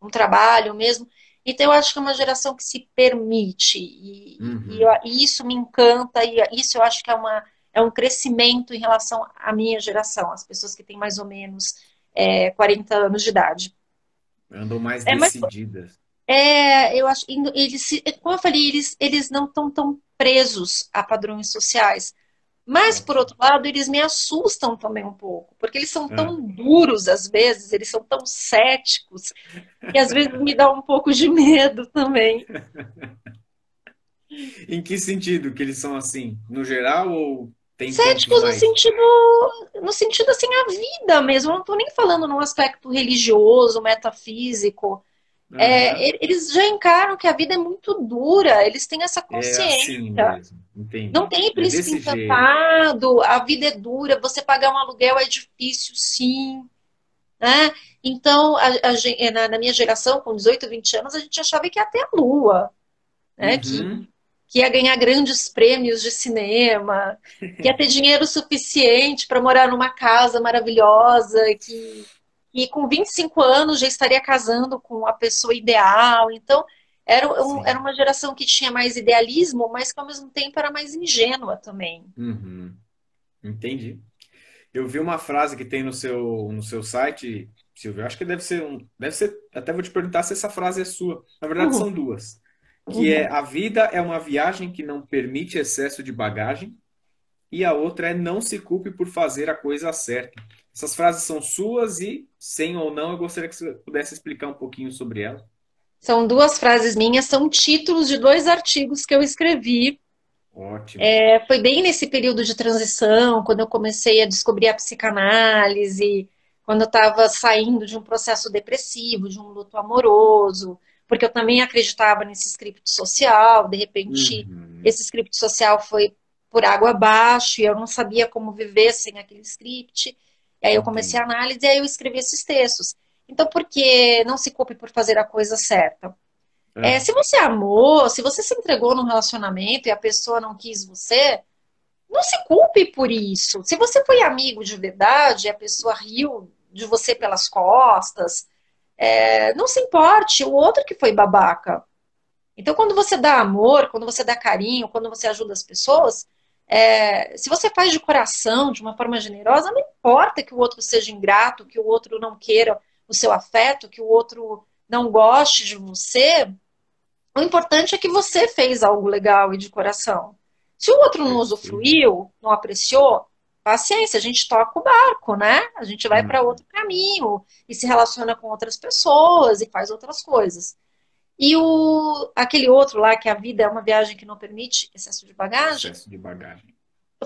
um, trabalho mesmo. Então, eu acho que é uma geração que se permite, e, uhum. e, eu, e, isso me encanta, e isso eu acho que é, uma, é um crescimento em relação à minha geração, as pessoas que têm mais ou menos é, 40 anos de idade. Andam mais é, decididas. Mas, é, eu acho, eles, como eu falei, eles, eles não estão tão presos a padrões sociais. Mas, por outro lado, eles me assustam também um pouco, porque eles são tão é. duros às vezes, eles são tão céticos, que às vezes me dá um pouco de medo também. em que sentido que eles são assim? No geral ou tem Céticos no sentido, no sentido assim, a vida mesmo. Eu não estou nem falando num aspecto religioso, metafísico. Uhum. É, eles já encaram que a vida é muito dura, eles têm essa consciência. É assim Entendi. Não tem é príncipe é encantado, jeito. a vida é dura, você pagar um aluguel é difícil, sim. Né? Então, a, a, na, na, minha geração, com 18, 20 anos, a gente achava que ia até a lua. Né? Uhum. Que, que ia ganhar grandes prêmios de cinema, que ia ter dinheiro suficiente para morar numa casa maravilhosa, que e com 25 anos já estaria casando com a pessoa ideal. Então, era, um, era uma geração que tinha mais idealismo, mas que ao mesmo tempo era mais ingênua também. Uhum. Entendi. Eu vi uma frase que tem no seu, no seu site, Silvio, acho que deve ser um. Deve ser. Até vou te perguntar se essa frase é sua. Na verdade, uhum. são duas. Que uhum. é a vida é uma viagem que não permite excesso de bagagem, e a outra é não se culpe por fazer a coisa certa. Essas frases são suas e, sem ou não, eu gostaria que você pudesse explicar um pouquinho sobre elas. São duas frases minhas, são títulos de dois artigos que eu escrevi. Ótimo. É, foi bem nesse período de transição, quando eu comecei a descobrir a psicanálise, quando eu estava saindo de um processo depressivo, de um luto amoroso, porque eu também acreditava nesse script social, de repente uhum. esse script social foi por água abaixo e eu não sabia como viver sem aquele script. E aí eu comecei a análise e aí eu escrevi esses textos. Então, por que não se culpe por fazer a coisa certa? É. É, se você amou, se você se entregou num relacionamento e a pessoa não quis você, não se culpe por isso. Se você foi amigo de verdade e a pessoa riu de você pelas costas, é, não se importe, o outro que foi babaca. Então, quando você dá amor, quando você dá carinho, quando você ajuda as pessoas, é, se você faz de coração, de uma forma generosa, não importa que o outro seja ingrato, que o outro não queira o seu afeto, que o outro não goste de você. O importante é que você fez algo legal e de coração. Se o outro não usufruiu, não apreciou, paciência, a gente toca o barco, né? A gente vai para uhum. outro caminho e se relaciona com outras pessoas e faz outras coisas. E o, aquele outro lá, que a vida é uma viagem que não permite excesso de bagagem. Excesso de bagagem.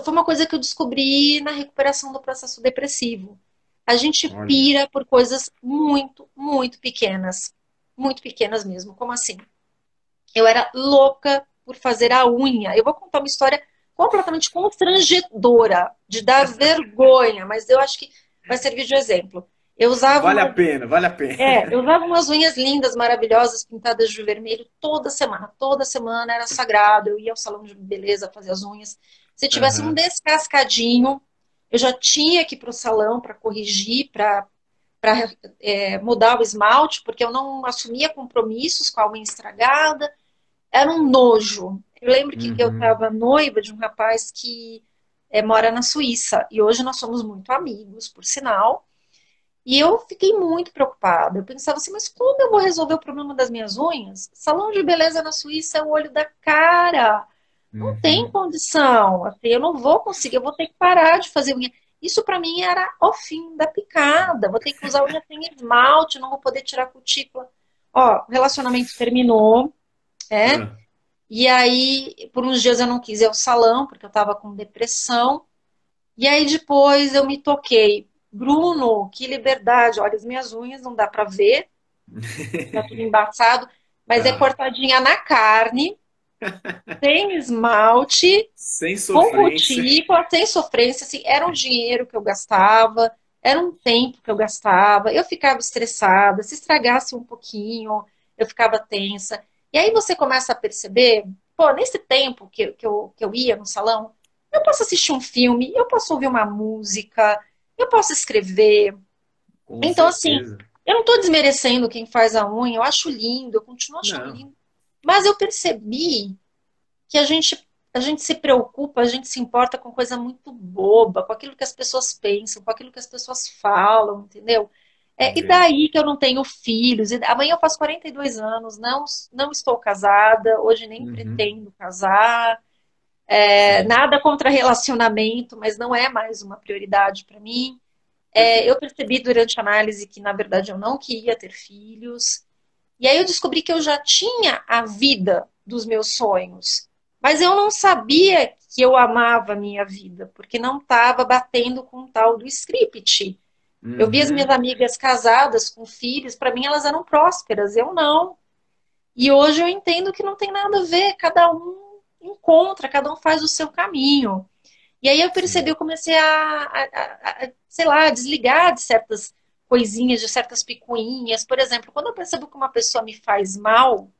Foi uma coisa que eu descobri na recuperação do processo depressivo. A gente Olha. pira por coisas muito, muito pequenas. Muito pequenas mesmo. Como assim? Eu era louca por fazer a unha. Eu vou contar uma história completamente constrangedora, de dar vergonha, mas eu acho que vai servir de exemplo. Eu usava. Vale uma... a pena, vale a pena. É, eu usava umas unhas lindas, maravilhosas, pintadas de vermelho toda semana. Toda semana era sagrado. Eu ia ao salão de beleza fazer as unhas. Se tivesse uhum. um descascadinho, eu já tinha que ir para o salão para corrigir, para é, mudar o esmalte, porque eu não assumia compromissos com a unha estragada. era um nojo. Eu lembro que uhum. eu estava noiva de um rapaz que é, mora na Suíça e hoje nós somos muito amigos, por sinal. E eu fiquei muito preocupada. Eu pensava assim, mas como eu vou resolver o problema das minhas unhas? Salão de beleza na Suíça é o olho da cara. Não uhum. tem condição. Assim, eu não vou conseguir, eu vou ter que parar de fazer unha. Isso para mim era o fim da picada. Vou ter que usar unha sem esmalte, não vou poder tirar cutícula. Ó, o relacionamento terminou, é. Uhum. E aí, por uns dias eu não quis ir ao salão, porque eu estava com depressão. E aí depois eu me toquei. Bruno, que liberdade. Olha, as minhas unhas não dá para ver. Tá tudo embaçado. Mas é cortadinha na carne, sem esmalte, sem com cutícula, sem sofrência. Assim, era um dinheiro que eu gastava, era um tempo que eu gastava. Eu ficava estressada. Se estragasse um pouquinho, eu ficava tensa. E aí você começa a perceber, pô, nesse tempo que, que, eu, que eu ia no salão, eu posso assistir um filme, eu posso ouvir uma música, eu posso escrever. Com então, assim, certeza. assim, eu não estou desmerecendo quem faz a unha, eu acho lindo, eu continuo achando não. lindo. Mas eu percebi que a gente, a gente se preocupa, a gente se importa com coisa muito boba, com aquilo que as pessoas pensam, com aquilo que as pessoas falam, entendeu? É, e daí que eu não tenho filhos. E amanhã eu faço 42 anos, não, não estou casada, hoje nem uhum. pretendo casar. É, nada contra relacionamento, mas não é mais uma prioridade para mim. É, eu percebi durante a análise que, na verdade, eu não queria ter filhos. E aí eu descobri que eu já tinha a vida dos meus sonhos. Mas eu não sabia que eu amava a minha vida, porque não estava batendo com o tal do script. Uhum. Eu vi as minhas amigas casadas com filhos, para mim elas eram prósperas, eu não. E hoje eu entendo que não tem nada a ver, cada um encontra, cada um faz o seu caminho. E aí eu percebi, eu comecei a, a, a, a sei lá, a desligar de certas coisinhas, de certas picuinhas. Por exemplo, quando eu percebo que uma pessoa me faz mal,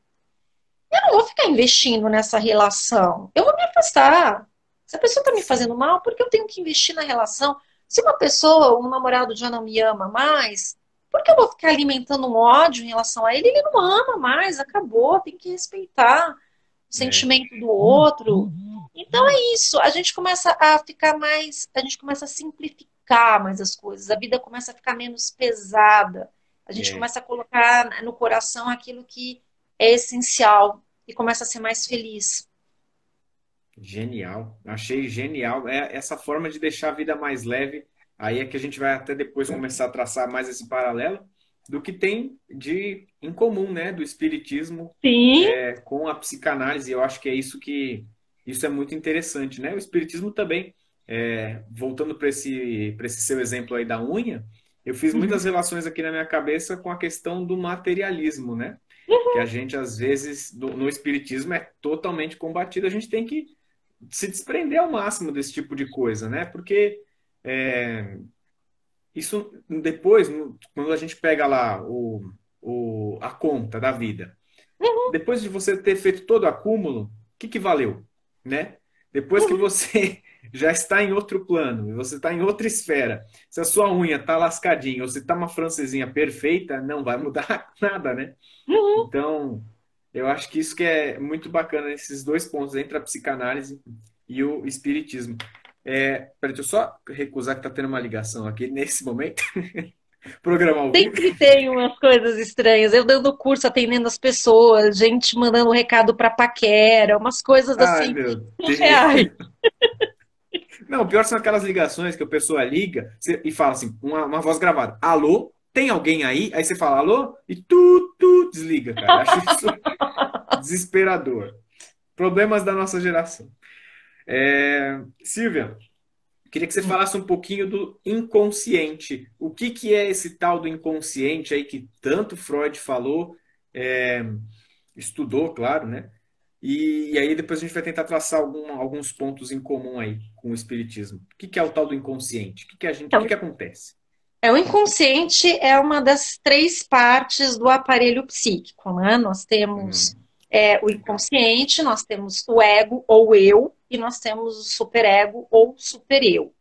eu não vou ficar investindo nessa relação. Eu vou me afastar. Se a pessoa está me fazendo mal, por que eu tenho que investir na relação? Se uma pessoa, um namorado já não me ama mais, por que eu vou ficar alimentando um ódio em relação a ele? Ele não ama mais, acabou, tem que respeitar sentimento do outro. Então é isso, a gente começa a ficar mais, a gente começa a simplificar mais as coisas, a vida começa a ficar menos pesada. A gente é. começa a colocar no coração aquilo que é essencial e começa a ser mais feliz. Genial, achei genial. É essa forma de deixar a vida mais leve. Aí é que a gente vai até depois começar a traçar mais esse paralelo do que tem de em comum, né, do espiritismo é, com a psicanálise. Eu acho que é isso que isso é muito interessante, né? O espiritismo também, é, voltando para esse esse seu exemplo aí da unha, eu fiz uhum. muitas relações aqui na minha cabeça com a questão do materialismo, né? Uhum. Que a gente às vezes do, no espiritismo é totalmente combatido. A gente tem que se desprender ao máximo desse tipo de coisa, né? Porque é, isso depois, quando a gente pega lá o, o, a conta da vida, uhum. depois de você ter feito todo o acúmulo, o que, que valeu? Né? Depois uhum. que você já está em outro plano, você está em outra esfera, se a sua unha está lascadinha ou se está uma francesinha perfeita, não vai mudar nada, né? Uhum. Então, eu acho que isso que é muito bacana, esses dois pontos entre a psicanálise e o espiritismo. É, peraí, deixa eu só recusar que tá tendo uma ligação aqui nesse momento. Programa Sempre tem umas coisas estranhas. Eu dando curso, atendendo as pessoas, gente mandando recado para paquera, umas coisas assim. Ai, meu Deus. Reais. Não, pior são aquelas ligações que a pessoa liga e fala assim, uma, uma voz gravada. Alô? Tem alguém aí? Aí você fala alô e tu, tu desliga, cara. Acho isso desesperador. Problemas da nossa geração. É, Silvia, queria que você falasse um pouquinho do inconsciente. O que, que é esse tal do inconsciente aí que tanto Freud falou, é, estudou, claro, né? E, e, aí depois a gente vai tentar traçar algum, alguns pontos em comum aí com o espiritismo. O que, que é o tal do inconsciente? O que, que a gente, então, o que, que acontece? É, o inconsciente é uma das três partes do aparelho psíquico, né? Nós temos hum. é, o inconsciente, nós temos o ego ou eu, e nós temos o superego ou supereu.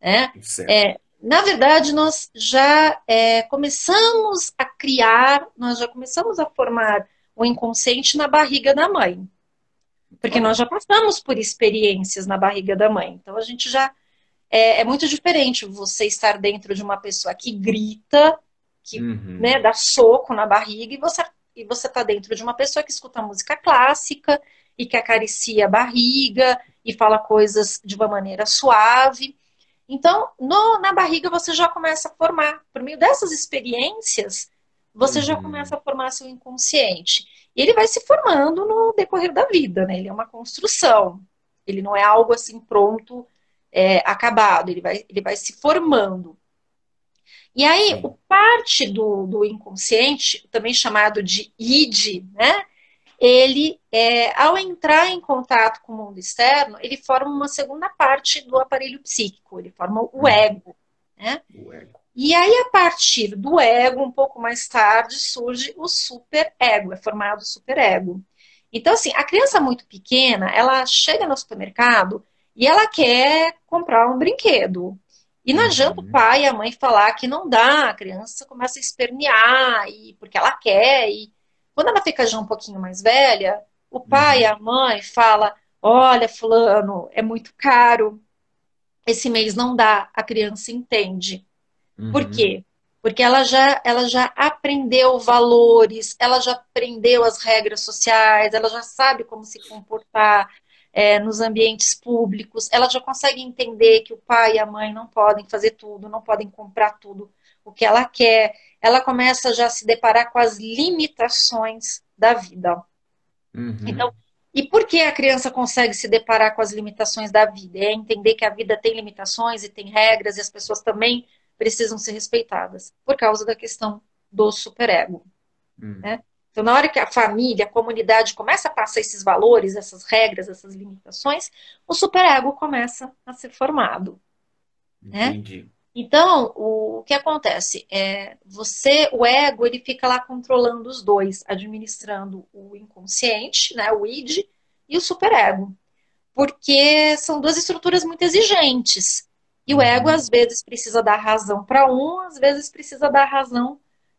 Né? É, na verdade, nós já é, começamos a criar, nós já começamos a formar o inconsciente na barriga da mãe. Porque nós já passamos por experiências na barriga da mãe. Então a gente já. É, é muito diferente você estar dentro de uma pessoa que grita, que uhum. né, dá soco na barriga, e você e você está dentro de uma pessoa que escuta música clássica e que acaricia a barriga e fala coisas de uma maneira suave. Então, no, na barriga você já começa a formar, por meio dessas experiências, você uhum. já começa a formar seu inconsciente. E ele vai se formando no decorrer da vida, né? Ele é uma construção. Ele não é algo assim pronto, é, acabado. Ele vai, ele vai se formando. E aí, o parte do, do inconsciente, também chamado de id, né? Ele, é, ao entrar em contato com o mundo externo, ele forma uma segunda parte do aparelho psíquico, ele forma o hum. ego, né? O ego. E aí, a partir do ego, um pouco mais tarde, surge o superego, é formado o superego. Então, assim, a criança muito pequena, ela chega no supermercado e ela quer comprar um brinquedo. E não adianta o uhum. pai e a mãe falar que não dá, a criança começa a espernear, e, porque ela quer. E quando ela fica já um pouquinho mais velha, o pai e a uhum. mãe fala: Olha, Fulano, é muito caro, esse mês não dá. A criança entende. Uhum. Por quê? Porque ela já, ela já aprendeu valores, ela já aprendeu as regras sociais, ela já sabe como se comportar, é, nos ambientes públicos, ela já consegue entender que o pai e a mãe não podem fazer tudo, não podem comprar tudo o que ela quer. Ela começa já a se deparar com as limitações da vida. Uhum. Então, e por que a criança consegue se deparar com as limitações da vida? É entender que a vida tem limitações e tem regras e as pessoas também precisam ser respeitadas por causa da questão do superego. Uhum. Né? Então, na hora que a família, a comunidade começa a passar esses valores, essas regras, essas limitações, o superego começa a ser formado. Né? Entendi. Né? Então, o, o, que acontece é você, o ego, ele fica lá controlando os dois, administrando o inconsciente, né, o id, e o superego, porque são duas estruturas muito exigentes. E o ego uhum. às vezes precisa dar razão para um, às vezes precisa dar razão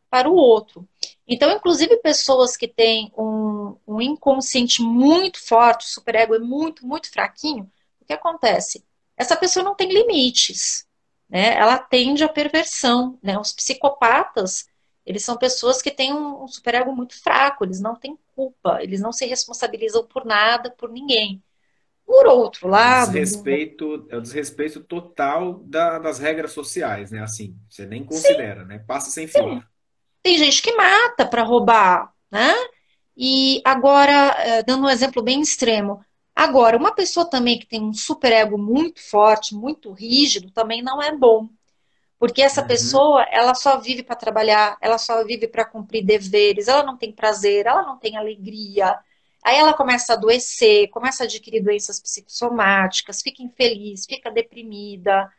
para o outro. Então, inclusive, pessoas que têm um, um inconsciente muito forte, o superego é muito, muito fraquinho, o que acontece? Essa pessoa não tem limites, né? Ela tende à perversão, né? Os psicopatas, eles são pessoas que têm um, um superego muito fraco, eles não têm culpa, eles não se responsabilizam por nada, por ninguém. Por outro lado. Desrespeito, é o desrespeito total da, das regras sociais, né? Assim, você nem considera, Sim. né? Passa sem filtro. Tem gente que mata para roubar, né? E agora, eh, dando um exemplo bem extremo, agora, uma pessoa também que tem um superego muito forte, muito rígido, também não é bom. Porque essa uhum. pessoa, ela só vive para trabalhar, ela só vive para cumprir deveres, ela não tem prazer, ela não tem alegria. Aí ela começa a adoecer, começa a adquirir doenças psicossomáticas, fica infeliz, fica deprimida.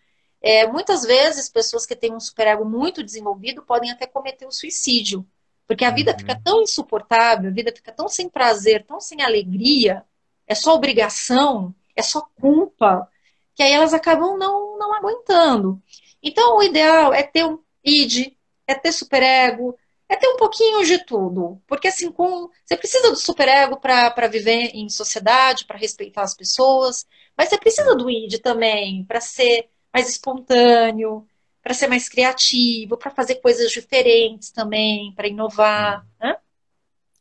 É, muitas vezes, pessoas que têm um superego muito desenvolvido podem até cometer o suicídio, porque a vida uhum. fica tão insuportável, a vida fica tão sem prazer, tão sem alegria, é só obrigação, é só culpa, que aí elas acabam não, não aguentando. Então, o ideal é ter um id, é ter superego, é ter um pouquinho de tudo. Porque assim, com, você precisa do superego para viver em sociedade, para respeitar as pessoas, mas você precisa do id também para ser mais espontâneo, para ser mais criativo, para fazer coisas diferentes também, para inovar. Né?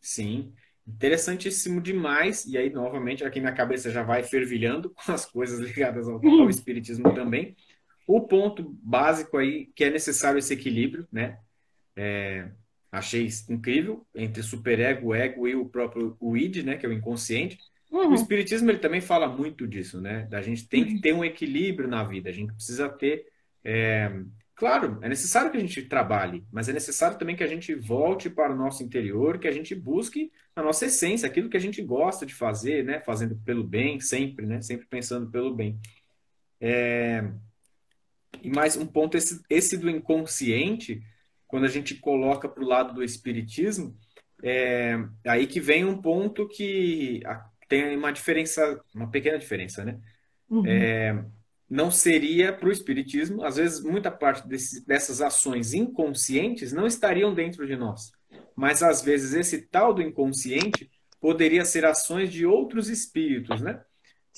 Sim, interessantíssimo demais. E aí, novamente, aqui minha cabeça já vai fervilhando com as coisas ligadas ao, ao espiritismo também. O ponto básico aí que é necessário esse equilíbrio, né? É, achei incrível entre superego, ego e o próprio o id, né? Que é o inconsciente Uhum. O espiritismo ele também fala muito disso, né? Da gente tem que uhum. ter um equilíbrio na vida. A gente precisa ter, é... claro, é necessário que a gente trabalhe, mas é necessário também que a gente volte para o nosso interior, que a gente busque a nossa essência, aquilo que a gente gosta de fazer, né? Fazendo pelo bem, sempre, né? Sempre pensando pelo bem. É... E mais um ponto esse, esse do inconsciente, quando a gente coloca para o lado do espiritismo, é aí que vem um ponto que tem uma diferença, uma pequena diferença, né? Uhum. É, não seria para o espiritismo, às vezes muita parte desse, dessas ações inconscientes não estariam dentro de nós, mas às vezes esse tal do inconsciente poderia ser ações de outros espíritos, né?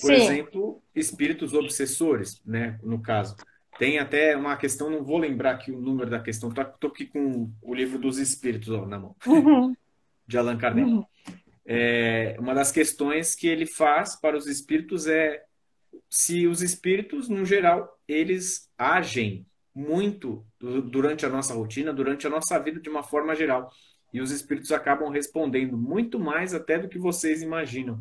Por Sim. exemplo, espíritos obsessores, né? No caso. Tem até uma questão, não vou lembrar aqui o número da questão, estou aqui com o livro dos espíritos ó, na mão, uhum. de Allan Kardec. Uhum. É, uma das questões que ele faz para os espíritos é se os espíritos, no geral, eles agem muito durante a nossa rotina, durante a nossa vida de uma forma geral. E os espíritos acabam respondendo muito mais até do que vocês imaginam.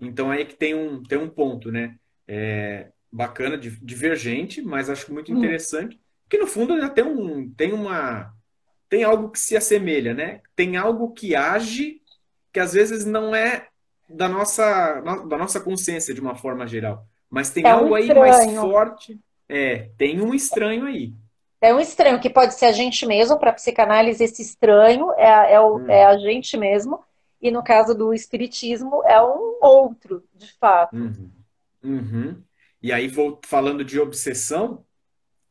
Então aí é que tem um, tem um ponto, né? É, bacana, divergente, mas acho muito hum. interessante, hum. que no fundo ainda tem um, tem uma, tem algo que se assemelha, né? Tem algo que age que às vezes não é da nossa, da nossa consciência de uma forma geral, mas tem é algo um aí mais forte. É, tem um estranho aí. É um estranho que pode ser a gente mesmo, para psicanálise, esse estranho é, é, o, hum. é, a gente mesmo, e no caso do espiritismo, é um outro, de fato. Uhum. Uhum. E aí, vou falando de obsessão,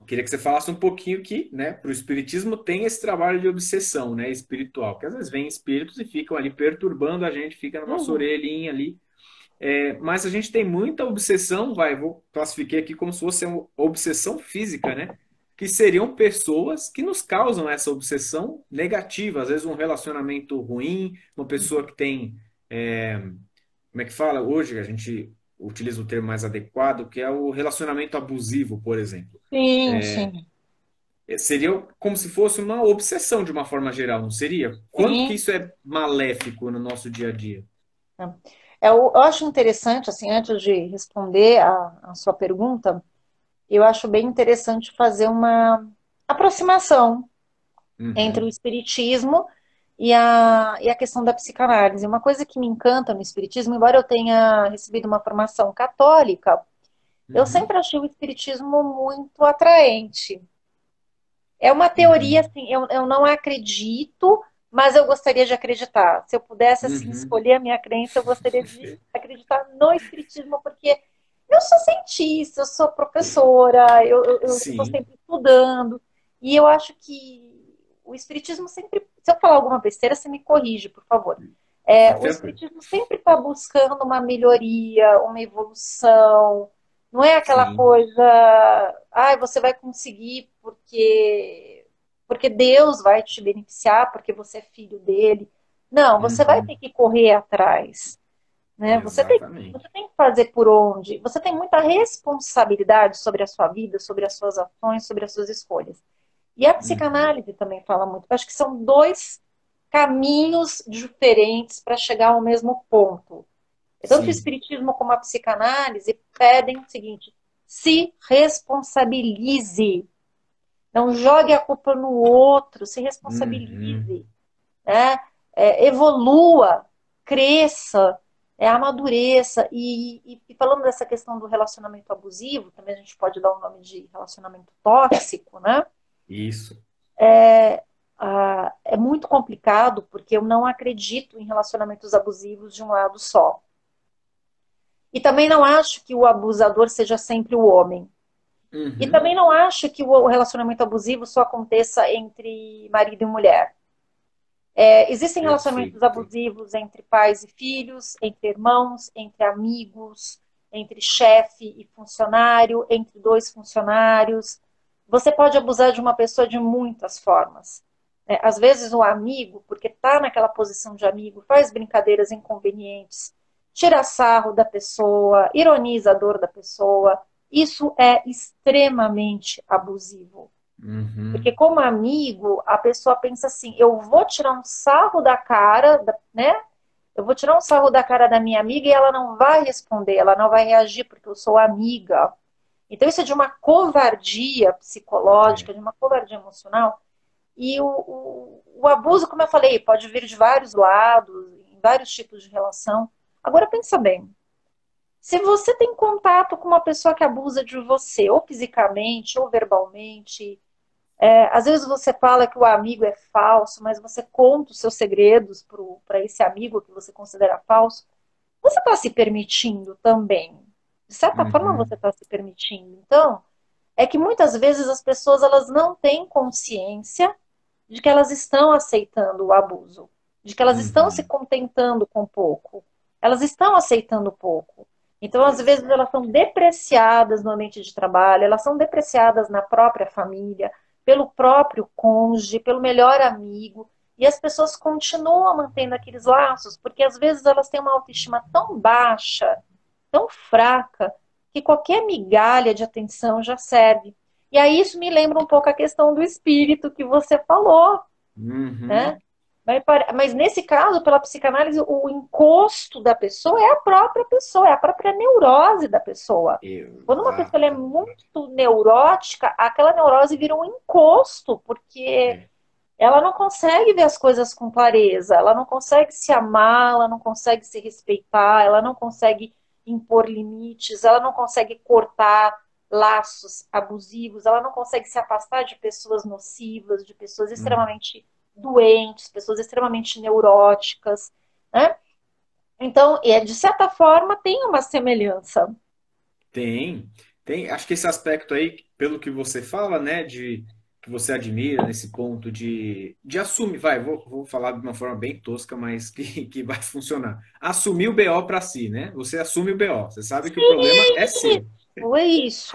queria que você falasse um pouquinho que, né, para o espiritismo tem esse trabalho de obsessão, né, espiritual, que às vezes vem espíritos e ficam ali perturbando a gente, fica na nossa uhum. orelhinha ali. É, mas a gente tem muita obsessão, vai, vou classificar aqui como se fosse uma obsessão física, né? Que seriam pessoas que nos causam essa obsessão negativa, às vezes um relacionamento ruim, uma pessoa que tem, é, como é que fala? Hoje a gente utiliza o termo mais adequado, que é o relacionamento abusivo, por exemplo. Sim, é, sim. Seria como se fosse uma obsessão de uma forma geral, não seria? Quanto sim. que isso é maléfico no nosso dia a dia? É, eu, eu acho interessante, assim, antes de responder a, a sua pergunta, eu acho bem interessante fazer uma aproximação uhum. entre o espiritismo e a, e a questão da psicanálise. Uma coisa que me encanta no Espiritismo, embora eu tenha recebido uma formação católica, uhum. eu sempre achei o Espiritismo muito atraente. É uma teoria, uhum. assim, eu, eu não acredito, mas eu gostaria de acreditar. Se eu pudesse, assim, uhum. escolher a minha crença, eu gostaria de acreditar no Espiritismo, porque eu sou cientista, eu sou professora, eu estou sempre estudando, e eu acho que o Espiritismo sempre se eu falar alguma besteira, você me corrige, por favor. É, o Espiritismo sempre está buscando uma melhoria, uma evolução. Não é aquela Sim. coisa, ah, você vai conseguir porque, porque Deus vai te beneficiar, porque você é filho dele. Não, você uhum. vai ter que correr atrás. Né? Você, tem, você tem que fazer por onde. Você tem muita responsabilidade sobre a sua vida, sobre as suas ações, sobre as suas escolhas. E a psicanálise também fala muito. Eu acho que são dois caminhos diferentes para chegar ao mesmo ponto. Tanto Sim. o espiritismo como a psicanálise pedem o seguinte: se responsabilize. Não jogue a culpa no outro, se responsabilize. Uhum. Né? É, evolua, cresça, é, amadureça. E, e, e, falando dessa questão do relacionamento abusivo, também a gente pode dar o nome de relacionamento tóxico, né? Isso. É, é muito complicado porque eu não acredito em relacionamentos abusivos de um lado só. E também não acho que o abusador seja sempre o homem. Uhum. E também não acho que o relacionamento abusivo só aconteça entre marido e mulher. É, existem relacionamentos abusivos entre pais e filhos, entre irmãos, entre amigos, entre chefe e funcionário, entre dois funcionários, você pode abusar de uma pessoa de muitas formas. É, às vezes o amigo, porque está naquela posição de amigo, faz brincadeiras inconvenientes, tira sarro da pessoa, ironiza a dor da pessoa. Isso é extremamente abusivo. Uhum. Porque como amigo, a pessoa pensa assim, eu vou tirar um sarro da cara, né? Eu vou tirar um sarro da cara da minha amiga e ela não vai responder, ela não vai reagir porque eu sou amiga. Então, isso é de uma covardia psicológica, de uma covardia emocional. E o, o, o, abuso, como eu falei, pode vir de vários lados, em vários tipos de relação. Agora, pensa bem. Se você tem contato com uma pessoa que abusa de você, ou fisicamente, ou verbalmente, é, às vezes você fala que o amigo é falso, mas você conta os seus segredos para esse amigo que você considera falso, você está se permitindo também de certa uhum. forma você está se permitindo. Então, é que muitas vezes as pessoas elas não têm consciência de que elas estão aceitando o abuso. de que elas uhum. estão se contentando com pouco, elas estão aceitando pouco. Então, às vezes, elas são depreciadas no ambiente de trabalho, elas são depreciadas na própria família, pelo próprio cônjuge, pelo melhor amigo, e as pessoas continuam mantendo aqueles laços, porque às vezes elas têm uma autoestima tão baixa, tão fraca, que qualquer migalha de atenção já serve. E aí isso me lembra um pouco a questão do espírito que você falou, uhum. né? Mas nesse caso, pela psicanálise, o encosto da pessoa é a própria pessoa, é a própria neurose da pessoa. Exato. Quando uma pessoa é muito neurótica, aquela neurose vira um encosto, porque é. ela não consegue ver as coisas com clareza, ela não consegue se amar, ela não consegue se respeitar, ela não consegue impor limites, ela não consegue cortar laços abusivos, ela não consegue se afastar de pessoas nocivas, de pessoas hum. extremamente doentes, pessoas extremamente neuróticas, né? Então, é, de certa forma, tem uma semelhança. Tem, tem. Acho que esse aspecto aí, pelo que você fala, né, de que você admira nesse ponto de, de assumir, vai, vou, vou falar de uma forma bem tosca, mas que, que vai funcionar. Assumir o BO para si, né? Você assume o BO, você sabe que o problema é seu. Foi isso.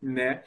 né?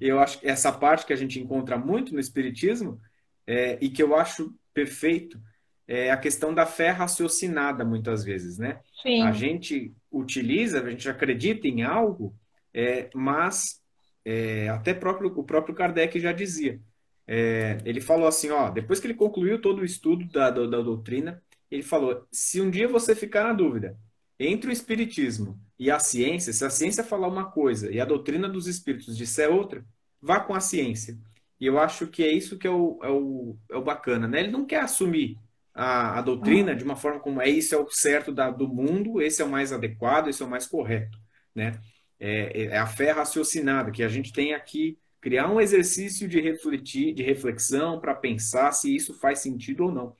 Eu acho que essa parte que a gente encontra muito no espiritismo é, e que eu acho perfeito é a questão da fé raciocinada, muitas vezes, né? Sim. A gente utiliza, a gente acredita em algo, é, mas é, até próprio, o próprio Kardec já dizia. É, ele falou assim, ó, depois que ele concluiu todo o estudo da, da, da doutrina, ele falou: se um dia você ficar na dúvida entre o espiritismo e a ciência, se a ciência falar uma coisa e a doutrina dos espíritos disser outra, vá com a ciência. E eu acho que é isso que é o, é o, é o bacana, né? Ele não quer assumir a, a doutrina de uma forma como é isso é o certo da, do mundo, esse é o mais adequado, esse é o mais correto, né? É, é a fé raciocinada, que a gente tem aqui criar um exercício de refletir, de reflexão para pensar se isso faz sentido ou não.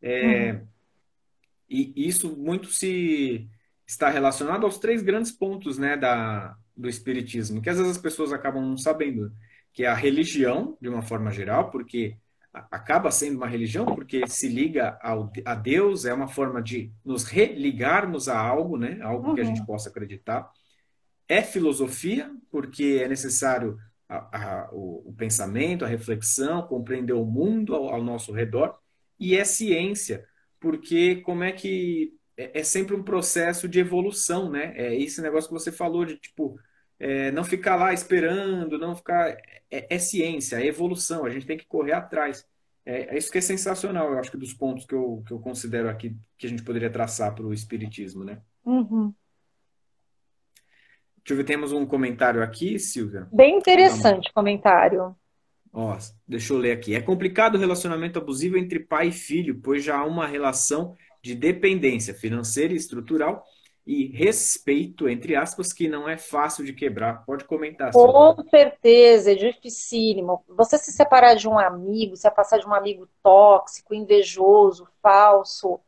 É, uhum. E isso muito se está relacionado aos três grandes pontos né, da, do espiritismo, que às vezes as pessoas acabam não sabendo que é a religião, de uma forma geral, porque acaba sendo uma religião, porque se liga ao, a Deus, é uma forma de nos religarmos a algo, né? algo uhum. que a gente uhum. possa acreditar. É filosofia, porque é necessário a, a, o, o, pensamento, a reflexão, compreender o mundo ao, ao, nosso redor. E é ciência, porque como é que. É, é sempre um processo de evolução, né? É esse negócio que você falou de tipo é, não ficar lá esperando, não ficar. É, é, ciência, é evolução, a gente tem que correr atrás. É, é, isso que é sensacional, eu acho que dos pontos que eu, que eu considero aqui que a gente poderia traçar para o Espiritismo, né? Uhum. Deixa eu ver, temos um comentário aqui, Silvia. Bem interessante comentário. Ó, deixa eu ler aqui. É complicado o relacionamento abusivo entre pai e filho, pois já há uma relação de dependência financeira e estrutural e respeito, entre aspas, que não é fácil de quebrar. Pode comentar. Com certeza, é dificílimo. Você se separar de um amigo, se afastar de um amigo tóxico, invejoso, falso,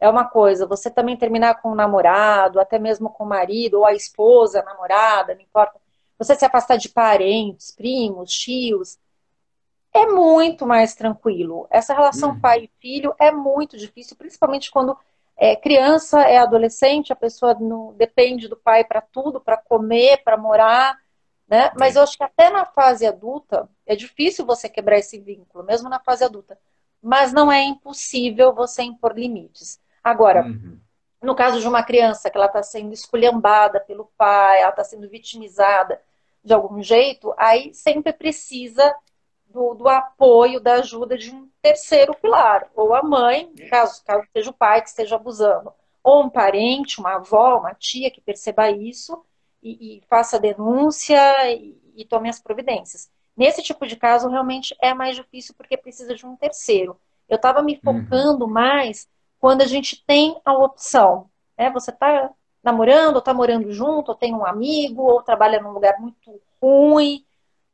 é uma coisa. Você também terminar com um namorado, até mesmo com o marido, ou a esposa, a namorada, não importa. Você se afastar de parentes, primos, tios, é muito mais tranquilo. Essa relação hum. pai e filho é muito difícil, principalmente quando é, criança é adolescente, a pessoa não depende do pai para tudo, para comer, para morar, né? Mas eu acho que até na fase adulta é difícil você quebrar esse vínculo, mesmo na fase adulta. Mas não é impossível você impor limites. Agora, uhum. no caso de uma criança que ela está sendo esculhambada pelo pai, ela está sendo vitimizada de algum jeito, aí sempre precisa do, do, apoio, da ajuda de um terceiro pilar, ou a mãe, caso, caso seja o pai que esteja abusando, ou um parente, uma avó, uma tia que perceba isso e, e faça a denúncia e, e tome as providências. Nesse tipo de caso, realmente é mais difícil porque precisa de um terceiro. Eu estava me uhum. focando uhum. mais quando a gente tem a opção. Né? Você está namorando, ou está morando junto, ou tem um amigo, ou trabalha num lugar muito ruim,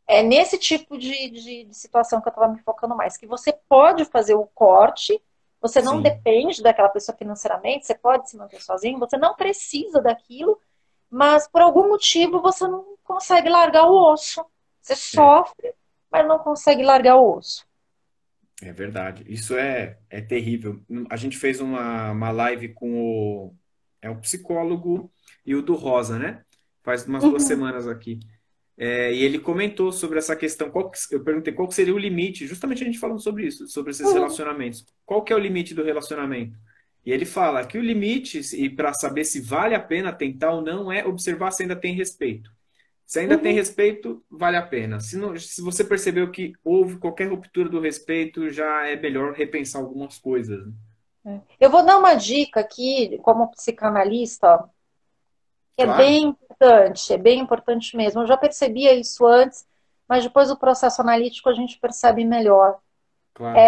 é nesse tipo de, de, de situação que eu estava me focando mais, que você pode fazer o corte, você não Sim. depende daquela pessoa financeiramente, você pode se manter sozinho, você não precisa daquilo, mas por algum motivo você não consegue largar o osso. Você sofre, mas não consegue largar o osso. É verdade. Isso é, é terrível. A gente fez uma, uma live com o, é o psicólogo e o do Rosa, né? Faz umas duas Uhum, semanas aqui. É, e ele comentou sobre essa questão. Qual que- eu perguntei qual seria o limite, justamente a gente falando sobre isso, sobre esses uhum, relacionamentos. Qual que é o limite do relacionamento? E ele fala que o limite, e para saber se vale a pena tentar ou não, é observar se ainda tem respeito. Se ainda tem uhum. respeito, vale a pena. Se, não- se você percebeu que houve qualquer ruptura do respeito, já é melhor repensar algumas coisas. né? Eu vou dar uma dica aqui, como psicanalista, que é Claro, bem importante, é bem importante mesmo. Eu já percebia isso antes, mas depois do processo analítico a gente percebe melhor. claro.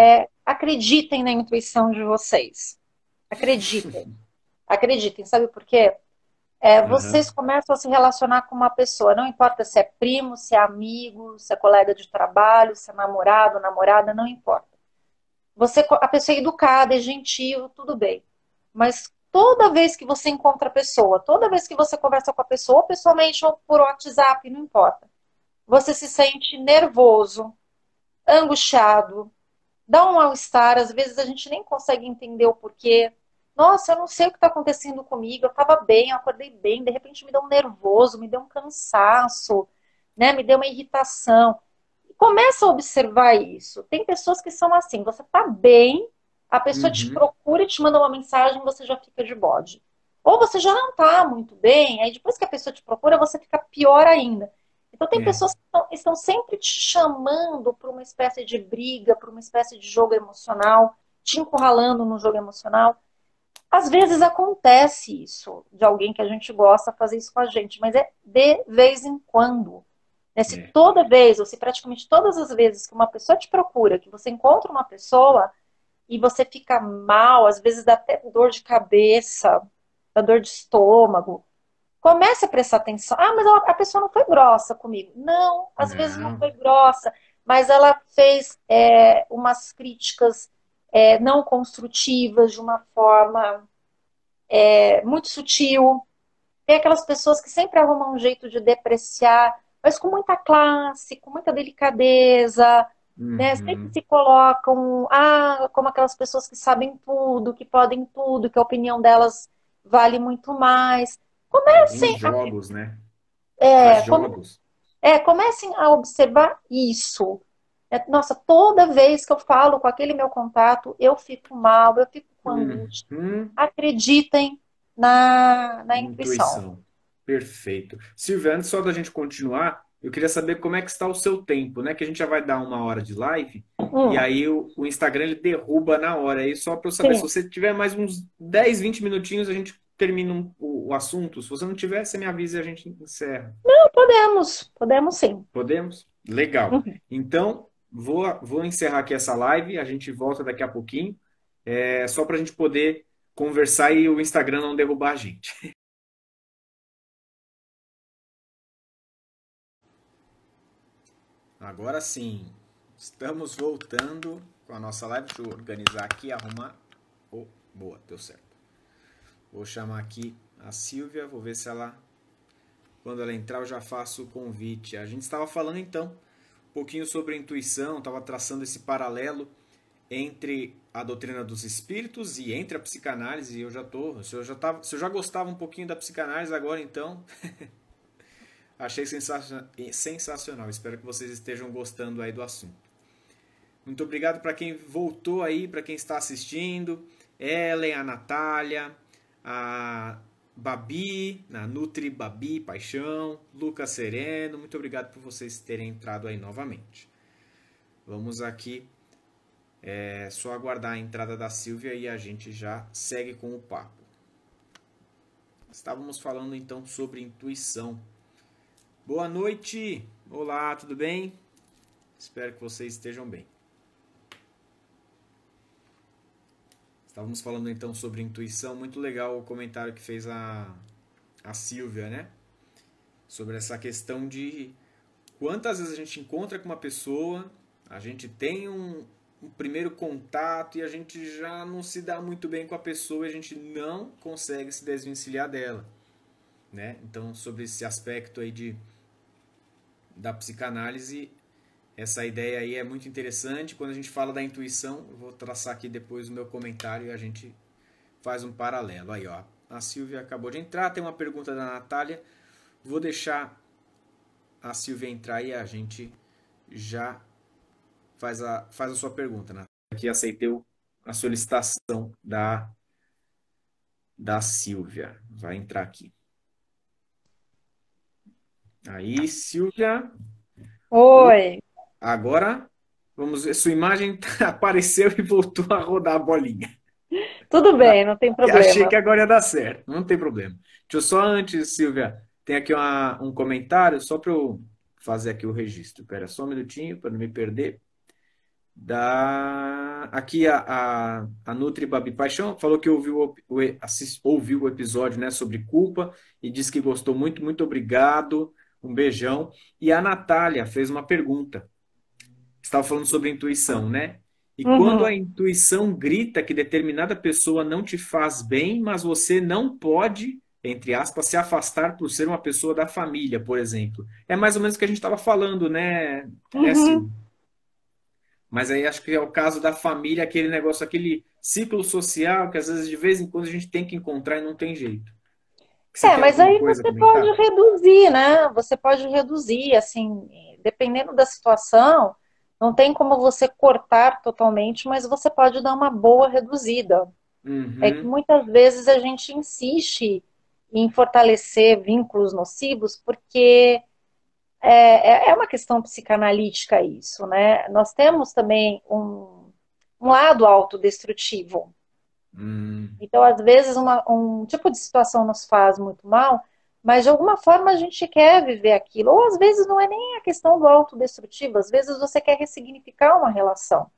Acreditem na intuição de vocês. Acreditem, acreditem. Sabe por quê? É, vocês começam a se relacionar com uma pessoa, não importa se é primo, se é amigo, se é colega de trabalho, se é namorado, namorada, não importa. Você, a pessoa é educada, é gentil, tudo bem. Mas toda vez que você encontra a pessoa, toda vez que você conversa com a pessoa, ou pessoalmente ou por WhatsApp, não importa, você se sente nervoso, angustiado, dá um mal-estar, às vezes a gente nem consegue entender o porquê. Nossa, eu não sei o que está acontecendo comigo, eu estava bem, eu acordei bem, de repente me deu um nervoso, me deu um cansaço, né? Me deu uma irritação. Começa a observar isso. Tem pessoas que são assim, você tá bem, a pessoa te Uhum. procura e te manda uma mensagem, você já fica de bode. Ou você já não tá muito bem, aí depois que a pessoa te procura, você fica pior ainda. Então tem É. pessoas que estão, estão sempre te chamando para uma espécie de briga, para uma espécie de jogo emocional, te encurralando no jogo emocional. Às vezes acontece isso, de alguém que a gente gosta fazer isso com a gente, mas é de vez em quando. Né? Se É. toda vez, ou se praticamente todas as vezes que uma pessoa te procura, que você encontra uma pessoa e você fica mal, às vezes dá até dor de cabeça, dá dor de estômago, comece a prestar atenção. Ah, mas a pessoa não foi grossa comigo. Não, às vezes não Não. foi grossa, mas ela fez é, umas críticas é, não construtivas de uma forma é, muito sutil. Tem aquelas pessoas que sempre arrumam um jeito de depreciar, mas com muita classe, com muita delicadeza, né? Sempre Uhum. se colocam, ah, como aquelas pessoas que sabem tudo, que podem tudo, que a opinião delas vale muito mais. Comecem a, jogos, né? Faz é, come- jogos. é, comecem a observar isso. É, Nossa, toda vez que eu falo com aquele meu contato, eu fico mal, eu fico com angústia. Uhum. Acreditem na, na intuição. Intuição. Perfeito. Silvia, antes só da gente continuar, eu queria saber como é que está o seu tempo, né? Que a gente já vai dar uma hora de live e Hum, aí o, o Instagram ele derruba na hora. Aí só para eu saber, se sim. você tiver mais uns 10, 20 minutinhos, a gente termina um- o, o assunto. Se você não tiver, você me avisa e a gente encerra. Podemos, podemos sim. Podemos? Legal. Uhum. Então, vou, vou encerrar aqui essa live, a gente volta daqui a pouquinho, é, só para a gente poder conversar e o Instagram não derrubar a gente. Agora sim, estamos voltando com a nossa live. Deixa eu organizar aqui, arrumar. Oh, boa, deu certo. Vou chamar aqui a Silvia, vou ver se ela, quando ela entrar, eu já faço o convite. A gente estava falando então pouquinho sobre intuição, estava traçando esse paralelo entre a doutrina dos espíritos e entre a psicanálise. Eu já tô, se eu já tava, se eu já gostava um pouquinho da psicanálise agora, então achei sensacional. Espero que vocês estejam gostando aí do assunto. Muito obrigado para quem voltou aí, para quem está assistindo. Ellen, a Natália, a Babi, a Nutri Babi Paixão, Lucas Sereno. Muito obrigado por vocês terem entrado aí novamente. Vamos aqui. É só aguardar a entrada da Silvia e a gente já segue com o papo. Estávamos falando então sobre intuição. Boa noite! Olá, tudo bem? Espero que vocês estejam bem. Estávamos falando então sobre intuição. Muito legal o comentário que fez a, a Silvia, né? Sobre essa questão de quantas vezes a gente encontra com uma pessoa, a gente tem um, um primeiro contato e a gente já não se dá muito bem com a pessoa e a gente não consegue se desvencilhar dela. Né? Então, sobre esse aspecto aí de, da psicanálise, essa ideia aí é muito interessante. Quando a gente fala da intuição, eu vou traçar aqui depois o meu comentário e a gente faz um paralelo. Aí, ó. A Silvia acabou de entrar, tem uma pergunta da Natália. Vou deixar a Silvia entrar e a gente já faz a, faz a sua pergunta. Natália. Aqui aceitei a solicitação da, da Silvia. Vai entrar aqui. Aí, Silvia. Oi. Agora, vamos ver, sua imagem apareceu e voltou a rodar a bolinha. Tudo bem, não tem problema. Achei que agora ia dar certo, não tem problema. Deixa eu só antes, Silvia, tem aqui uma, um comentário, só para eu fazer aqui o registro. Espera só um minutinho para não me perder. Da... Aqui a, a, a Nutri Babi Paixão falou que ouviu o, assist, ouviu o episódio né, sobre culpa e disse que gostou muito. Muito obrigado. Um beijão. E a Natália fez uma pergunta. Estava falando sobre intuição, né? E uhum. quando a intuição grita que determinada pessoa não te faz bem, mas você não pode, entre aspas, se afastar por ser uma pessoa da família, por exemplo. É mais ou menos o que a gente estava falando, né? É uhum. É assim. Mas aí acho que é o caso da família, aquele negócio, aquele ciclo social que às vezes de vez em quando a gente tem que encontrar e não tem jeito. Você é, mas aí você pode reduzir, né? Você pode reduzir, assim, dependendo da situação não tem como você cortar totalmente, mas você pode dar uma boa reduzida. Uhum. É que muitas vezes a gente insiste em fortalecer vínculos nocivos porque é, é, é uma questão psicanalítica isso, né? Nós temos também um, um lado autodestrutivo. Uhum. Então, às vezes, uma, um tipo de situação nos faz muito mal, mas de alguma forma a gente quer viver aquilo. Ou às vezes não é nem a questão do autodestrutivo, às vezes você quer ressignificar uma relação.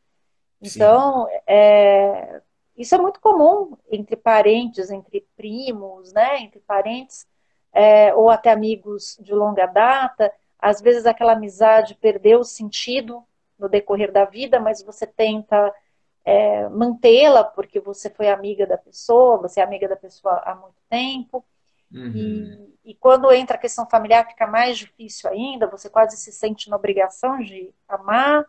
Então, é, isso é muito comum entre parentes, entre primos, né, entre parentes, é, ou até amigos de longa data. Às vezes aquela amizade perdeu o sentido no decorrer da vida, mas você tenta é, mantê-la porque você foi amiga da pessoa, você é amiga da pessoa há muito tempo. Uhum. E, e, quando entra a questão familiar, fica mais difícil ainda, você quase se sente na obrigação de amar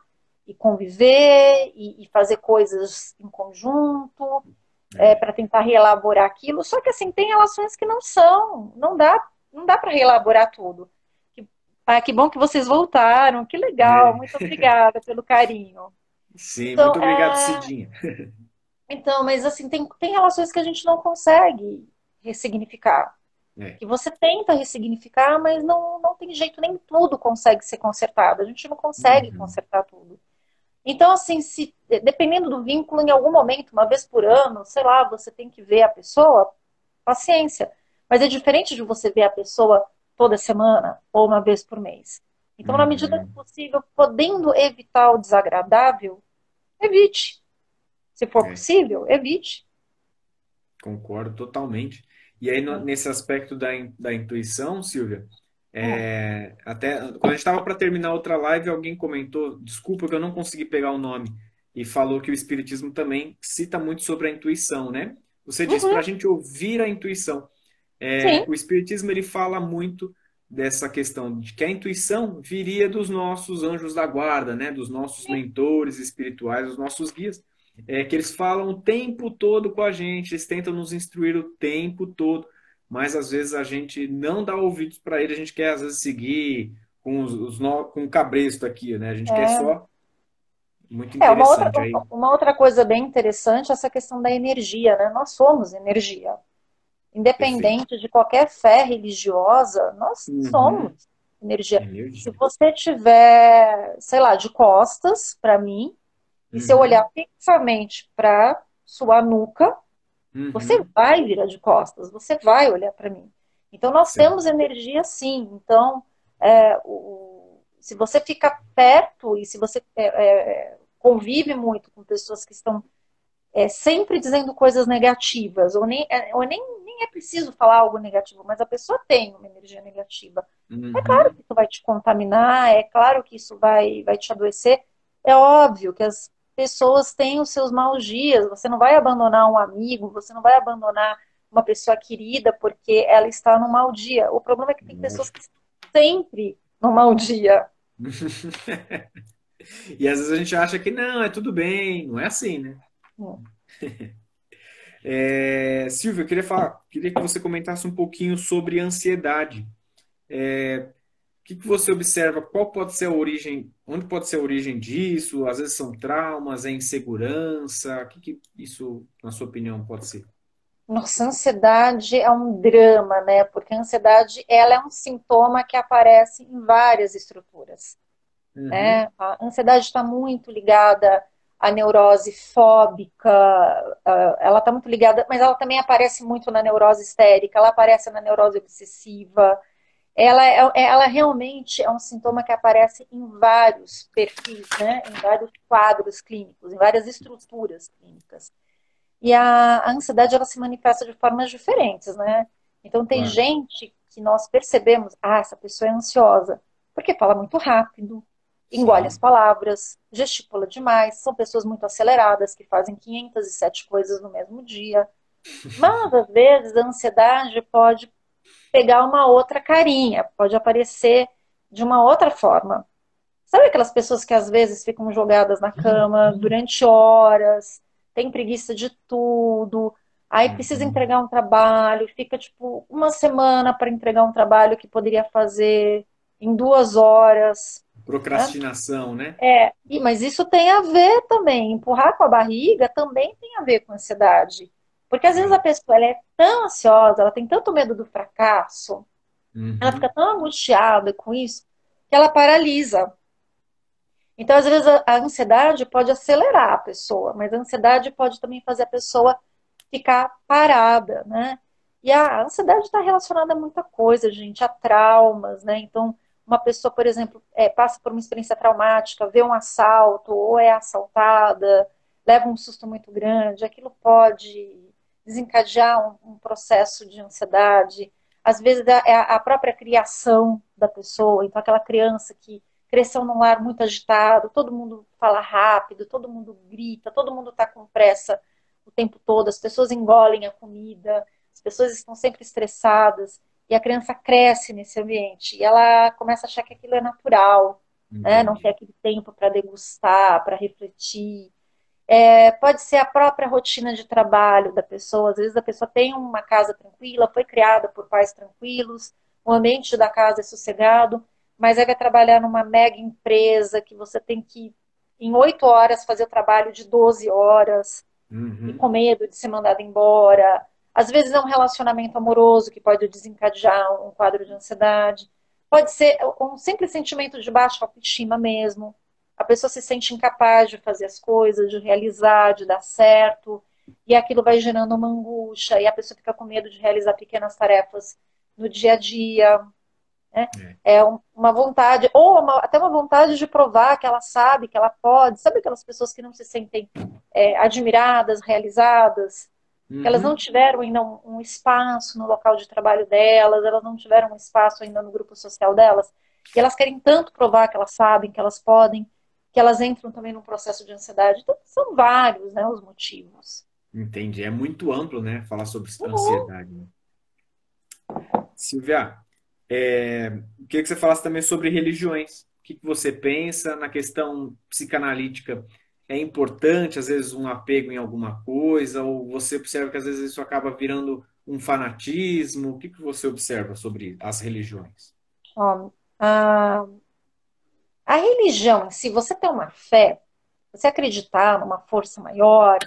e conviver e, e fazer coisas em conjunto é. é, para tentar reelaborar aquilo. Só que assim, tem relações que não são, não dá, não dá para reelaborar tudo. Que, ah, que bom que vocês voltaram, que legal, é. muito obrigada pelo carinho. Sim, então, muito obrigado, é... Cidinha. Então, mas assim, tem, tem relações que a gente não consegue ressignificar. É. Que você tenta ressignificar, mas não, não tem jeito, nem tudo consegue ser consertado. A gente não consegue uhum. consertar tudo. Então, assim, se dependendo do vínculo, em algum momento, uma vez por ano, sei lá, você tem que ver a pessoa, paciência. Mas é diferente de você ver a pessoa toda semana ou uma vez por mês. Então, uhum. na medida do possível, podendo evitar o desagradável, evite. Se for é. possível, evite. Concordo totalmente. E aí, no, nesse aspecto da, da intuição, Silvia, é, até quando a gente estava para terminar outra live, alguém comentou, desculpa que eu não consegui pegar o nome, e falou que o Espiritismo também cita muito sobre a intuição, né? Você disse uhum. para a gente ouvir a intuição. É, o Espiritismo ele fala muito dessa questão de que a intuição viria dos nossos anjos da guarda, né? Dos nossos mentores espirituais, dos nossos guias é que eles falam o tempo todo com a gente, eles tentam nos instruir o tempo todo, mas às vezes a gente não dá ouvidos para ele, a gente quer às vezes seguir com, os, os no... com o cabresto aqui, né? A gente é. quer só. Muito interessante. É, uma, outra, uma outra coisa bem interessante é essa questão da energia, né? Nós somos energia. Independente Perfeito. de qualquer fé religiosa, nós uhum. somos energia. energia. Se você tiver, sei lá, de costas para mim, e uhum. se eu uhum. olhar fixamente para sua nuca, uhum. você vai virar de costas, você vai olhar para mim. Então nós sim. temos energia sim. Então, é, o, se você fica perto e se você é, é, convive muito com pessoas que estão é, sempre dizendo coisas negativas, ou, nem, é, ou nem, nem é preciso falar algo negativo, mas a pessoa tem uma energia negativa. É uhum. É claro que isso vai te contaminar, é claro que isso vai, vai te adoecer. É óbvio que as pessoas têm os seus maus dias. Você não vai abandonar um amigo, você não vai abandonar uma pessoa querida porque ela está no mau dia. O problema é que tem pessoas que estão sempre no mau dia. e às vezes a gente acha que não, é tudo bem, não é assim, né? É, Silvia, eu queria falar, queria que você comentasse um pouquinho sobre ansiedade. É, que, que você observa? Qual pode ser a origem? Onde pode ser a origem disso? Às vezes são traumas, é insegurança. O que, que isso, na sua opinião, pode ser? Nossa, ansiedade é um drama, né? Porque a ansiedade ela é um sintoma que aparece em várias estruturas. Uhum. Né? A ansiedade está muito ligada à neurose fóbica, ela está muito ligada, mas ela também aparece muito na neurose histérica, ela aparece na neurose obsessiva. Ela, é, ela realmente é um sintoma que aparece em vários perfis, né? em vários quadros clínicos, em várias estruturas clínicas. E a, a ansiedade ela se manifesta de formas diferentes, né? Então tem gente que nós percebemos, ah, essa pessoa é ansiosa, porque fala muito rápido, engole as palavras, gesticula demais, são pessoas muito aceleradas que fazem 507 coisas no mesmo dia. Mas às vezes a ansiedade pode pegar uma outra carinha, pode aparecer de uma outra forma. Sabe aquelas pessoas que às vezes ficam jogadas na cama durante horas, tem preguiça de tudo, aí precisa uhum. entregar um trabalho, fica tipo uma semana para entregar um trabalho que poderia fazer em duas horas. Procrastinação, né? né? É, mas isso tem a ver também. Empurrar com a barriga também tem a ver com ansiedade. Porque às vezes a pessoa ela é tão ansiosa, ela tem tanto medo do fracasso, uhum. ela fica tão angustiada com isso, que ela paralisa. Então, às vezes, a ansiedade pode acelerar a pessoa, mas a ansiedade pode também fazer a pessoa ficar parada, né? E a ansiedade está relacionada a muita coisa, gente, a traumas, né? Então, uma pessoa, por exemplo, é, passa por uma experiência traumática, vê um assalto ou é assaltada, leva um susto muito grande, aquilo pode desencadear um, um processo de ansiedade. Às vezes é a própria criação da pessoa, então aquela criança que cresceu num lar muito agitado, todo mundo fala rápido, todo mundo grita, todo mundo está com pressa o tempo todo, as pessoas engolem a comida, as pessoas estão sempre estressadas, e a criança cresce nesse ambiente, e ela começa a achar que aquilo é natural, né? não tem aquele tempo para degustar, para refletir. É, pode ser a própria rotina de trabalho da pessoa, às vezes a pessoa tem uma casa tranquila, foi criada por pais tranquilos, o ambiente da casa é sossegado, mas aí vai trabalhar numa mega empresa que você tem que, em oito horas, fazer o trabalho de 12 horas, uhum. e com medo de ser mandado embora. Às vezes é um relacionamento amoroso que pode desencadear um quadro de ansiedade. Pode ser um simples sentimento de baixa autoestima mesmo. A pessoa se sente incapaz de fazer as coisas, de realizar, de dar certo. E aquilo vai gerando uma angústia. E a pessoa fica com medo de realizar pequenas tarefas no dia a dia. Né? É. é uma vontade, ou uma, até uma vontade de provar que ela sabe, que ela pode. Sabe aquelas pessoas que não se sentem é, admiradas, realizadas? Uhum. elas não tiveram ainda um, um, espaço no local de trabalho delas, elas não tiveram um espaço ainda no grupo social delas. E elas querem tanto provar que elas sabem, que elas podem, que elas entram também num processo de ansiedade. Então, são vários né, os motivos. Entendi. É muito amplo, né? Falar sobre uhum. ansiedade. Né? Silvia, é, queria que você falasse também sobre religiões. O que, que você pensa na questão psicanalítica? É importante, às vezes, um apego em alguma coisa? Ou você observa que, às vezes, isso acaba virando um fanatismo? O que, que você observa sobre as religiões? a, a religião, se você tem uma fé, você acreditar numa força maior,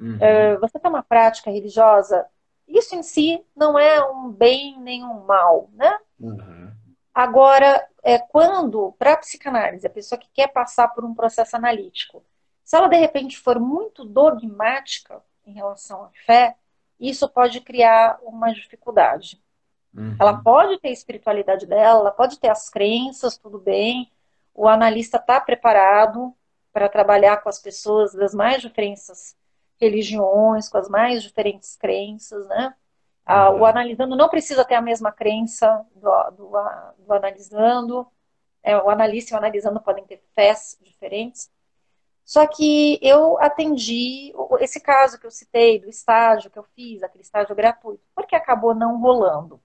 uhum. É, você tem uma prática religiosa, isso em si não é um bem nem um mal, né? Uhum. Agora, é quando, para a psicanálise, a pessoa que quer passar por um processo analítico, se ela de repente for muito dogmática em relação à fé, isso pode criar uma dificuldade. Uhum. Ela pode ter a espiritualidade dela, ela pode ter as crenças, tudo bem. O analista está preparado para trabalhar com as pessoas das mais diferentes religiões, com as mais diferentes crenças, né? Ah, o analisando não precisa ter a mesma crença do, do, do analisando. É, o analista e o analisando podem ter fés diferentes. Só que eu atendi esse caso que eu citei, do estágio que eu fiz, aquele estágio gratuito, porque acabou não rolando.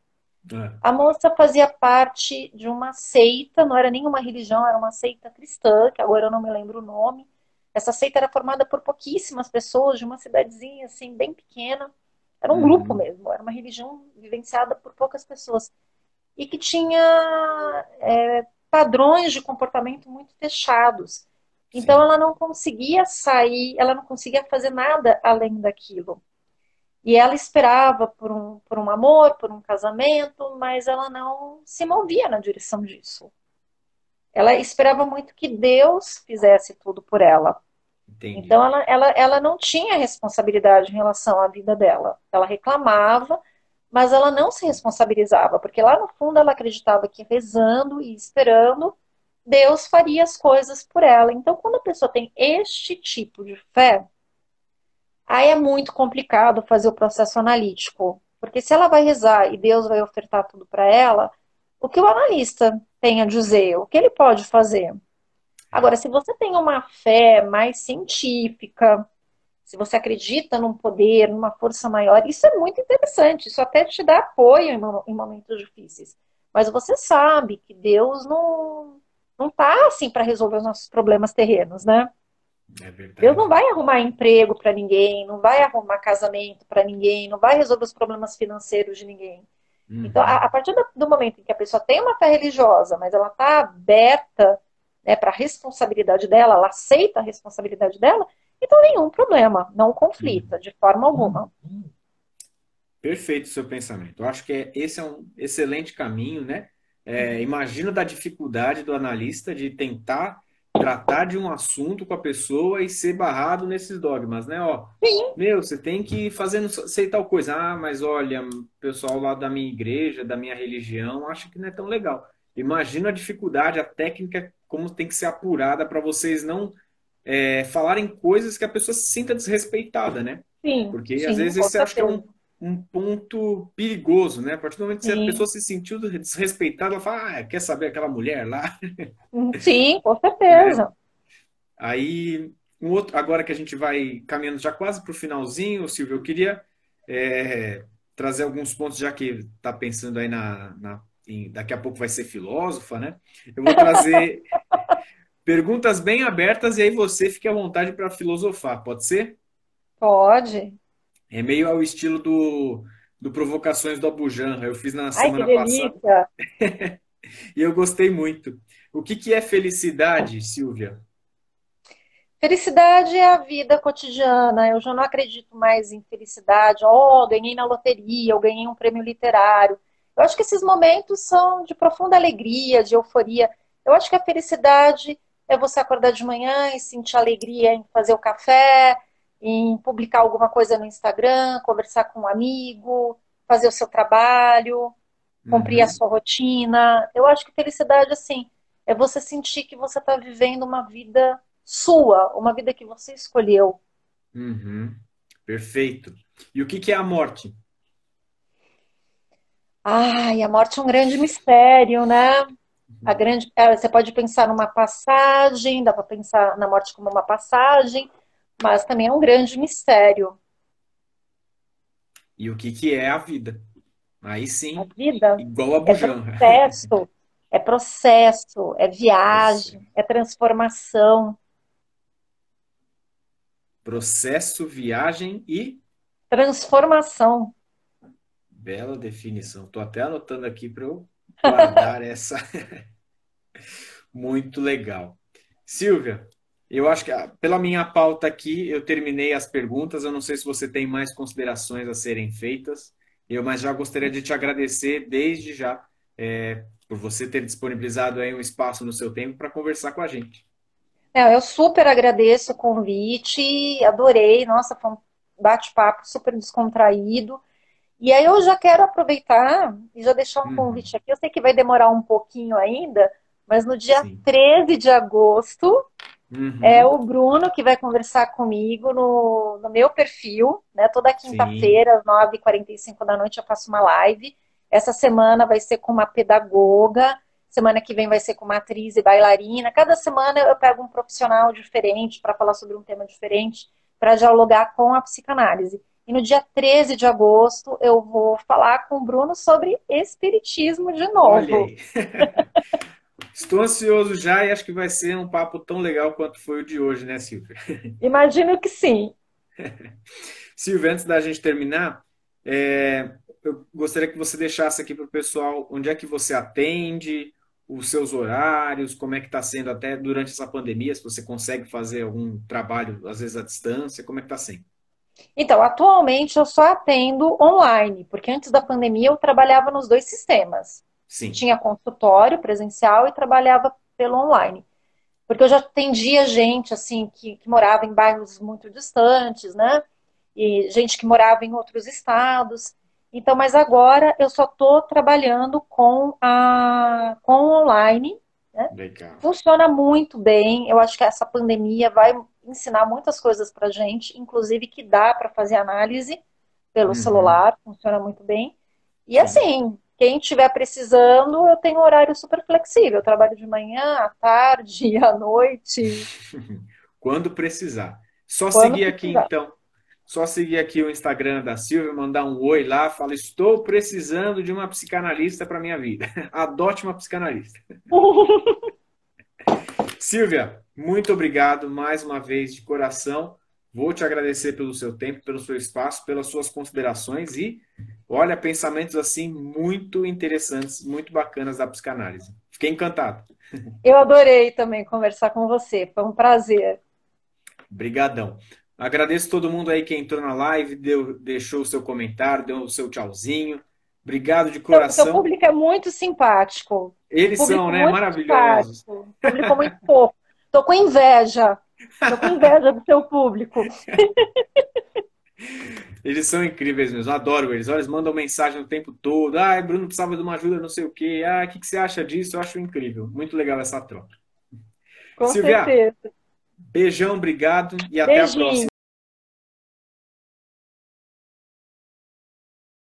É. A moça fazia parte de uma seita, não era nenhuma religião, era uma seita cristã, que agora eu não me lembro o nome. Essa seita era formada por pouquíssimas pessoas, de uma cidadezinha assim, bem pequena. Era um uhum. grupo mesmo, era uma religião vivenciada por poucas pessoas. E que tinha é, padrões de comportamento muito fechados. Então Sim. ela não conseguia sair, ela não conseguia fazer nada além daquilo. E ela esperava por um, por um amor, por um casamento, mas ela não se movia na direção disso. Ela esperava muito que Deus fizesse tudo por ela. Entendi. Então ela, ela, ela não tinha responsabilidade em relação à vida dela. Ela reclamava, mas ela não se responsabilizava, porque lá no fundo ela acreditava que rezando e esperando, Deus faria as coisas por ela. Então, quando a pessoa tem este tipo de fé, Aí é muito complicado fazer o processo analítico, porque se ela vai rezar e Deus vai ofertar tudo para ela, o que o analista tem a dizer, o que ele pode fazer? Agora, se você tem uma fé mais científica, se você acredita num poder, numa força maior, isso é muito interessante, isso até te dá apoio em momentos difíceis. Mas você sabe que Deus não não tá assim para resolver os nossos problemas terrenos, né? É Deus não vai arrumar emprego para ninguém, não vai arrumar casamento para ninguém, não vai resolver os problemas financeiros de ninguém. Uhum. Então, a, a partir do, do, momento em que a pessoa tem uma fé religiosa, mas ela está aberta né, para a responsabilidade dela, ela aceita a responsabilidade dela, então nenhum problema, não conflita uhum. de forma alguma. Perfeito o seu pensamento. Eu acho que é, esse é um excelente caminho, né? É, imagina da dificuldade do analista de tentar tratar de um assunto com a pessoa e ser barrado nesses dogmas, né? Ó, Sim. meu, você tem que fazer sei tal coisa. Ah, mas olha, o pessoal lá da minha igreja, da minha religião, acha que não é tão legal. Imagina a dificuldade, a técnica, como tem que ser apurada para vocês não é, falarem coisas que a pessoa se sinta desrespeitada, né? Sim. Porque sim, às vezes você acha que é um, um ponto perigoso, né? A partir do momento que Sim. a pessoa se sentiu desrespeitada, ela fala, ah, quer saber aquela mulher lá? Sim, com certeza. É. Aí, um outro, agora que a gente vai caminhando já quase para o finalzinho, Silvio, eu queria é, trazer alguns pontos, já que está pensando aí na, na em, daqui a pouco vai ser filósofa, né? Eu vou trazer perguntas bem abertas e aí você fique à vontade para filosofar, pode ser? Pode. É meio ao estilo do, do Provocações do Abujanra. Eu fiz na Ai, semana passada. e eu gostei muito. O que, que é felicidade, Silvia? Felicidade é a vida cotidiana. Eu já não acredito mais em felicidade. Oh, ganhei na loteria, eu ganhei um prêmio literário. Eu acho que esses momentos são de profunda alegria, de euforia. Eu acho que a felicidade é você acordar de manhã e sentir alegria em fazer o café, em publicar alguma coisa no Instagram, conversar com um amigo, fazer o seu trabalho, cumprir uhum. a sua rotina. Eu acho que felicidade, assim, é você sentir que você está vivendo uma vida sua, uma vida que você escolheu. Uhum. Perfeito. E o que, que é a morte? Ai, a morte é um grande mistério, né? A uhum. grande, é, você pode pensar numa passagem, dá para pensar na morte como uma passagem, mas também é um grande mistério. E o que, que é a vida? Aí sim, a vida igual a Bujan. É processo, é processo, é viagem, é transformação. Processo, viagem e transformação. Bela definição. Estou até anotando aqui para eu guardar essa. Muito legal. Silvia, eu acho que ah, pela minha pauta aqui, eu terminei as perguntas. Eu não sei se você tem mais considerações a serem feitas, eu, mas já gostaria de te agradecer desde já é, por você ter disponibilizado aí um espaço no seu tempo para conversar com a gente. É, eu super agradeço o convite, adorei, nossa, foi um bate-papo super descontraído. E aí eu já quero aproveitar e já deixar um uhum. convite aqui. Eu sei que vai demorar um pouquinho ainda, mas no dia Sim. 13 de agosto Uhum. É o Bruno que vai conversar comigo no, no meu perfil, né? Toda quinta-feira, às 9h45 da noite, eu faço uma live. Essa semana vai ser com uma pedagoga, semana que vem vai ser com uma atriz e bailarina. Cada semana eu pego um profissional diferente para falar sobre um tema diferente, para dialogar com a psicanálise. E no dia 13 de agosto eu vou falar com o Bruno sobre espiritismo de novo. Estou ansioso já e acho que vai ser um papo tão legal quanto foi o de hoje, né, Silvia? Imagino que sim. Silvia, antes da gente terminar, é, eu gostaria que você deixasse aqui para o pessoal onde é que você atende, os seus horários, como é que está sendo até durante essa pandemia, se você consegue fazer algum trabalho, às vezes à distância, como é que está sendo? Então, atualmente eu só atendo online, porque antes da pandemia eu trabalhava nos dois sistemas. Sim. Tinha consultório presencial e trabalhava pelo online. Porque eu já atendia gente, assim, que, que morava em bairros muito distantes, né? E gente que morava em outros estados. Então, mas agora eu só estou trabalhando com a com o online. Né? Funciona muito bem. Eu acho que essa pandemia vai ensinar muitas coisas para gente, inclusive que dá para fazer análise pelo uhum. celular, funciona muito bem. E assim, quem estiver precisando, eu tenho um horário super flexível. Eu trabalho de manhã, à tarde, à noite. Quando precisar. Só Quando seguir precisar. aqui, então. Só seguir aqui o Instagram da Silvia, mandar um oi lá, fala: estou precisando de uma psicanalista para minha vida. Adote uma psicanalista. Silvia, muito obrigado mais uma vez de coração. Vou te agradecer pelo seu tempo, pelo seu espaço, pelas suas considerações e, olha, pensamentos assim muito interessantes, muito bacanas da psicanálise. Fiquei encantado. Eu adorei também conversar com você, foi um prazer. Obrigadão. Agradeço todo mundo aí que entrou na live, deu, deixou o seu comentário, deu o seu tchauzinho. Obrigado de coração. O seu público é muito simpático. Eles são, né? Maravilhosos. Simpático. Público muito pouco. Tô com inveja. Tô com inveja do seu público. Eles são incríveis mesmo, adoro eles. Olha, eles mandam mensagem o tempo todo. Ah, Bruno precisava de uma ajuda, não sei o quê. Ah, o que, que você acha disso? Eu acho incrível. Muito legal essa troca. Com Silvia, certeza. beijão, obrigado e Beijinho. até a próxima.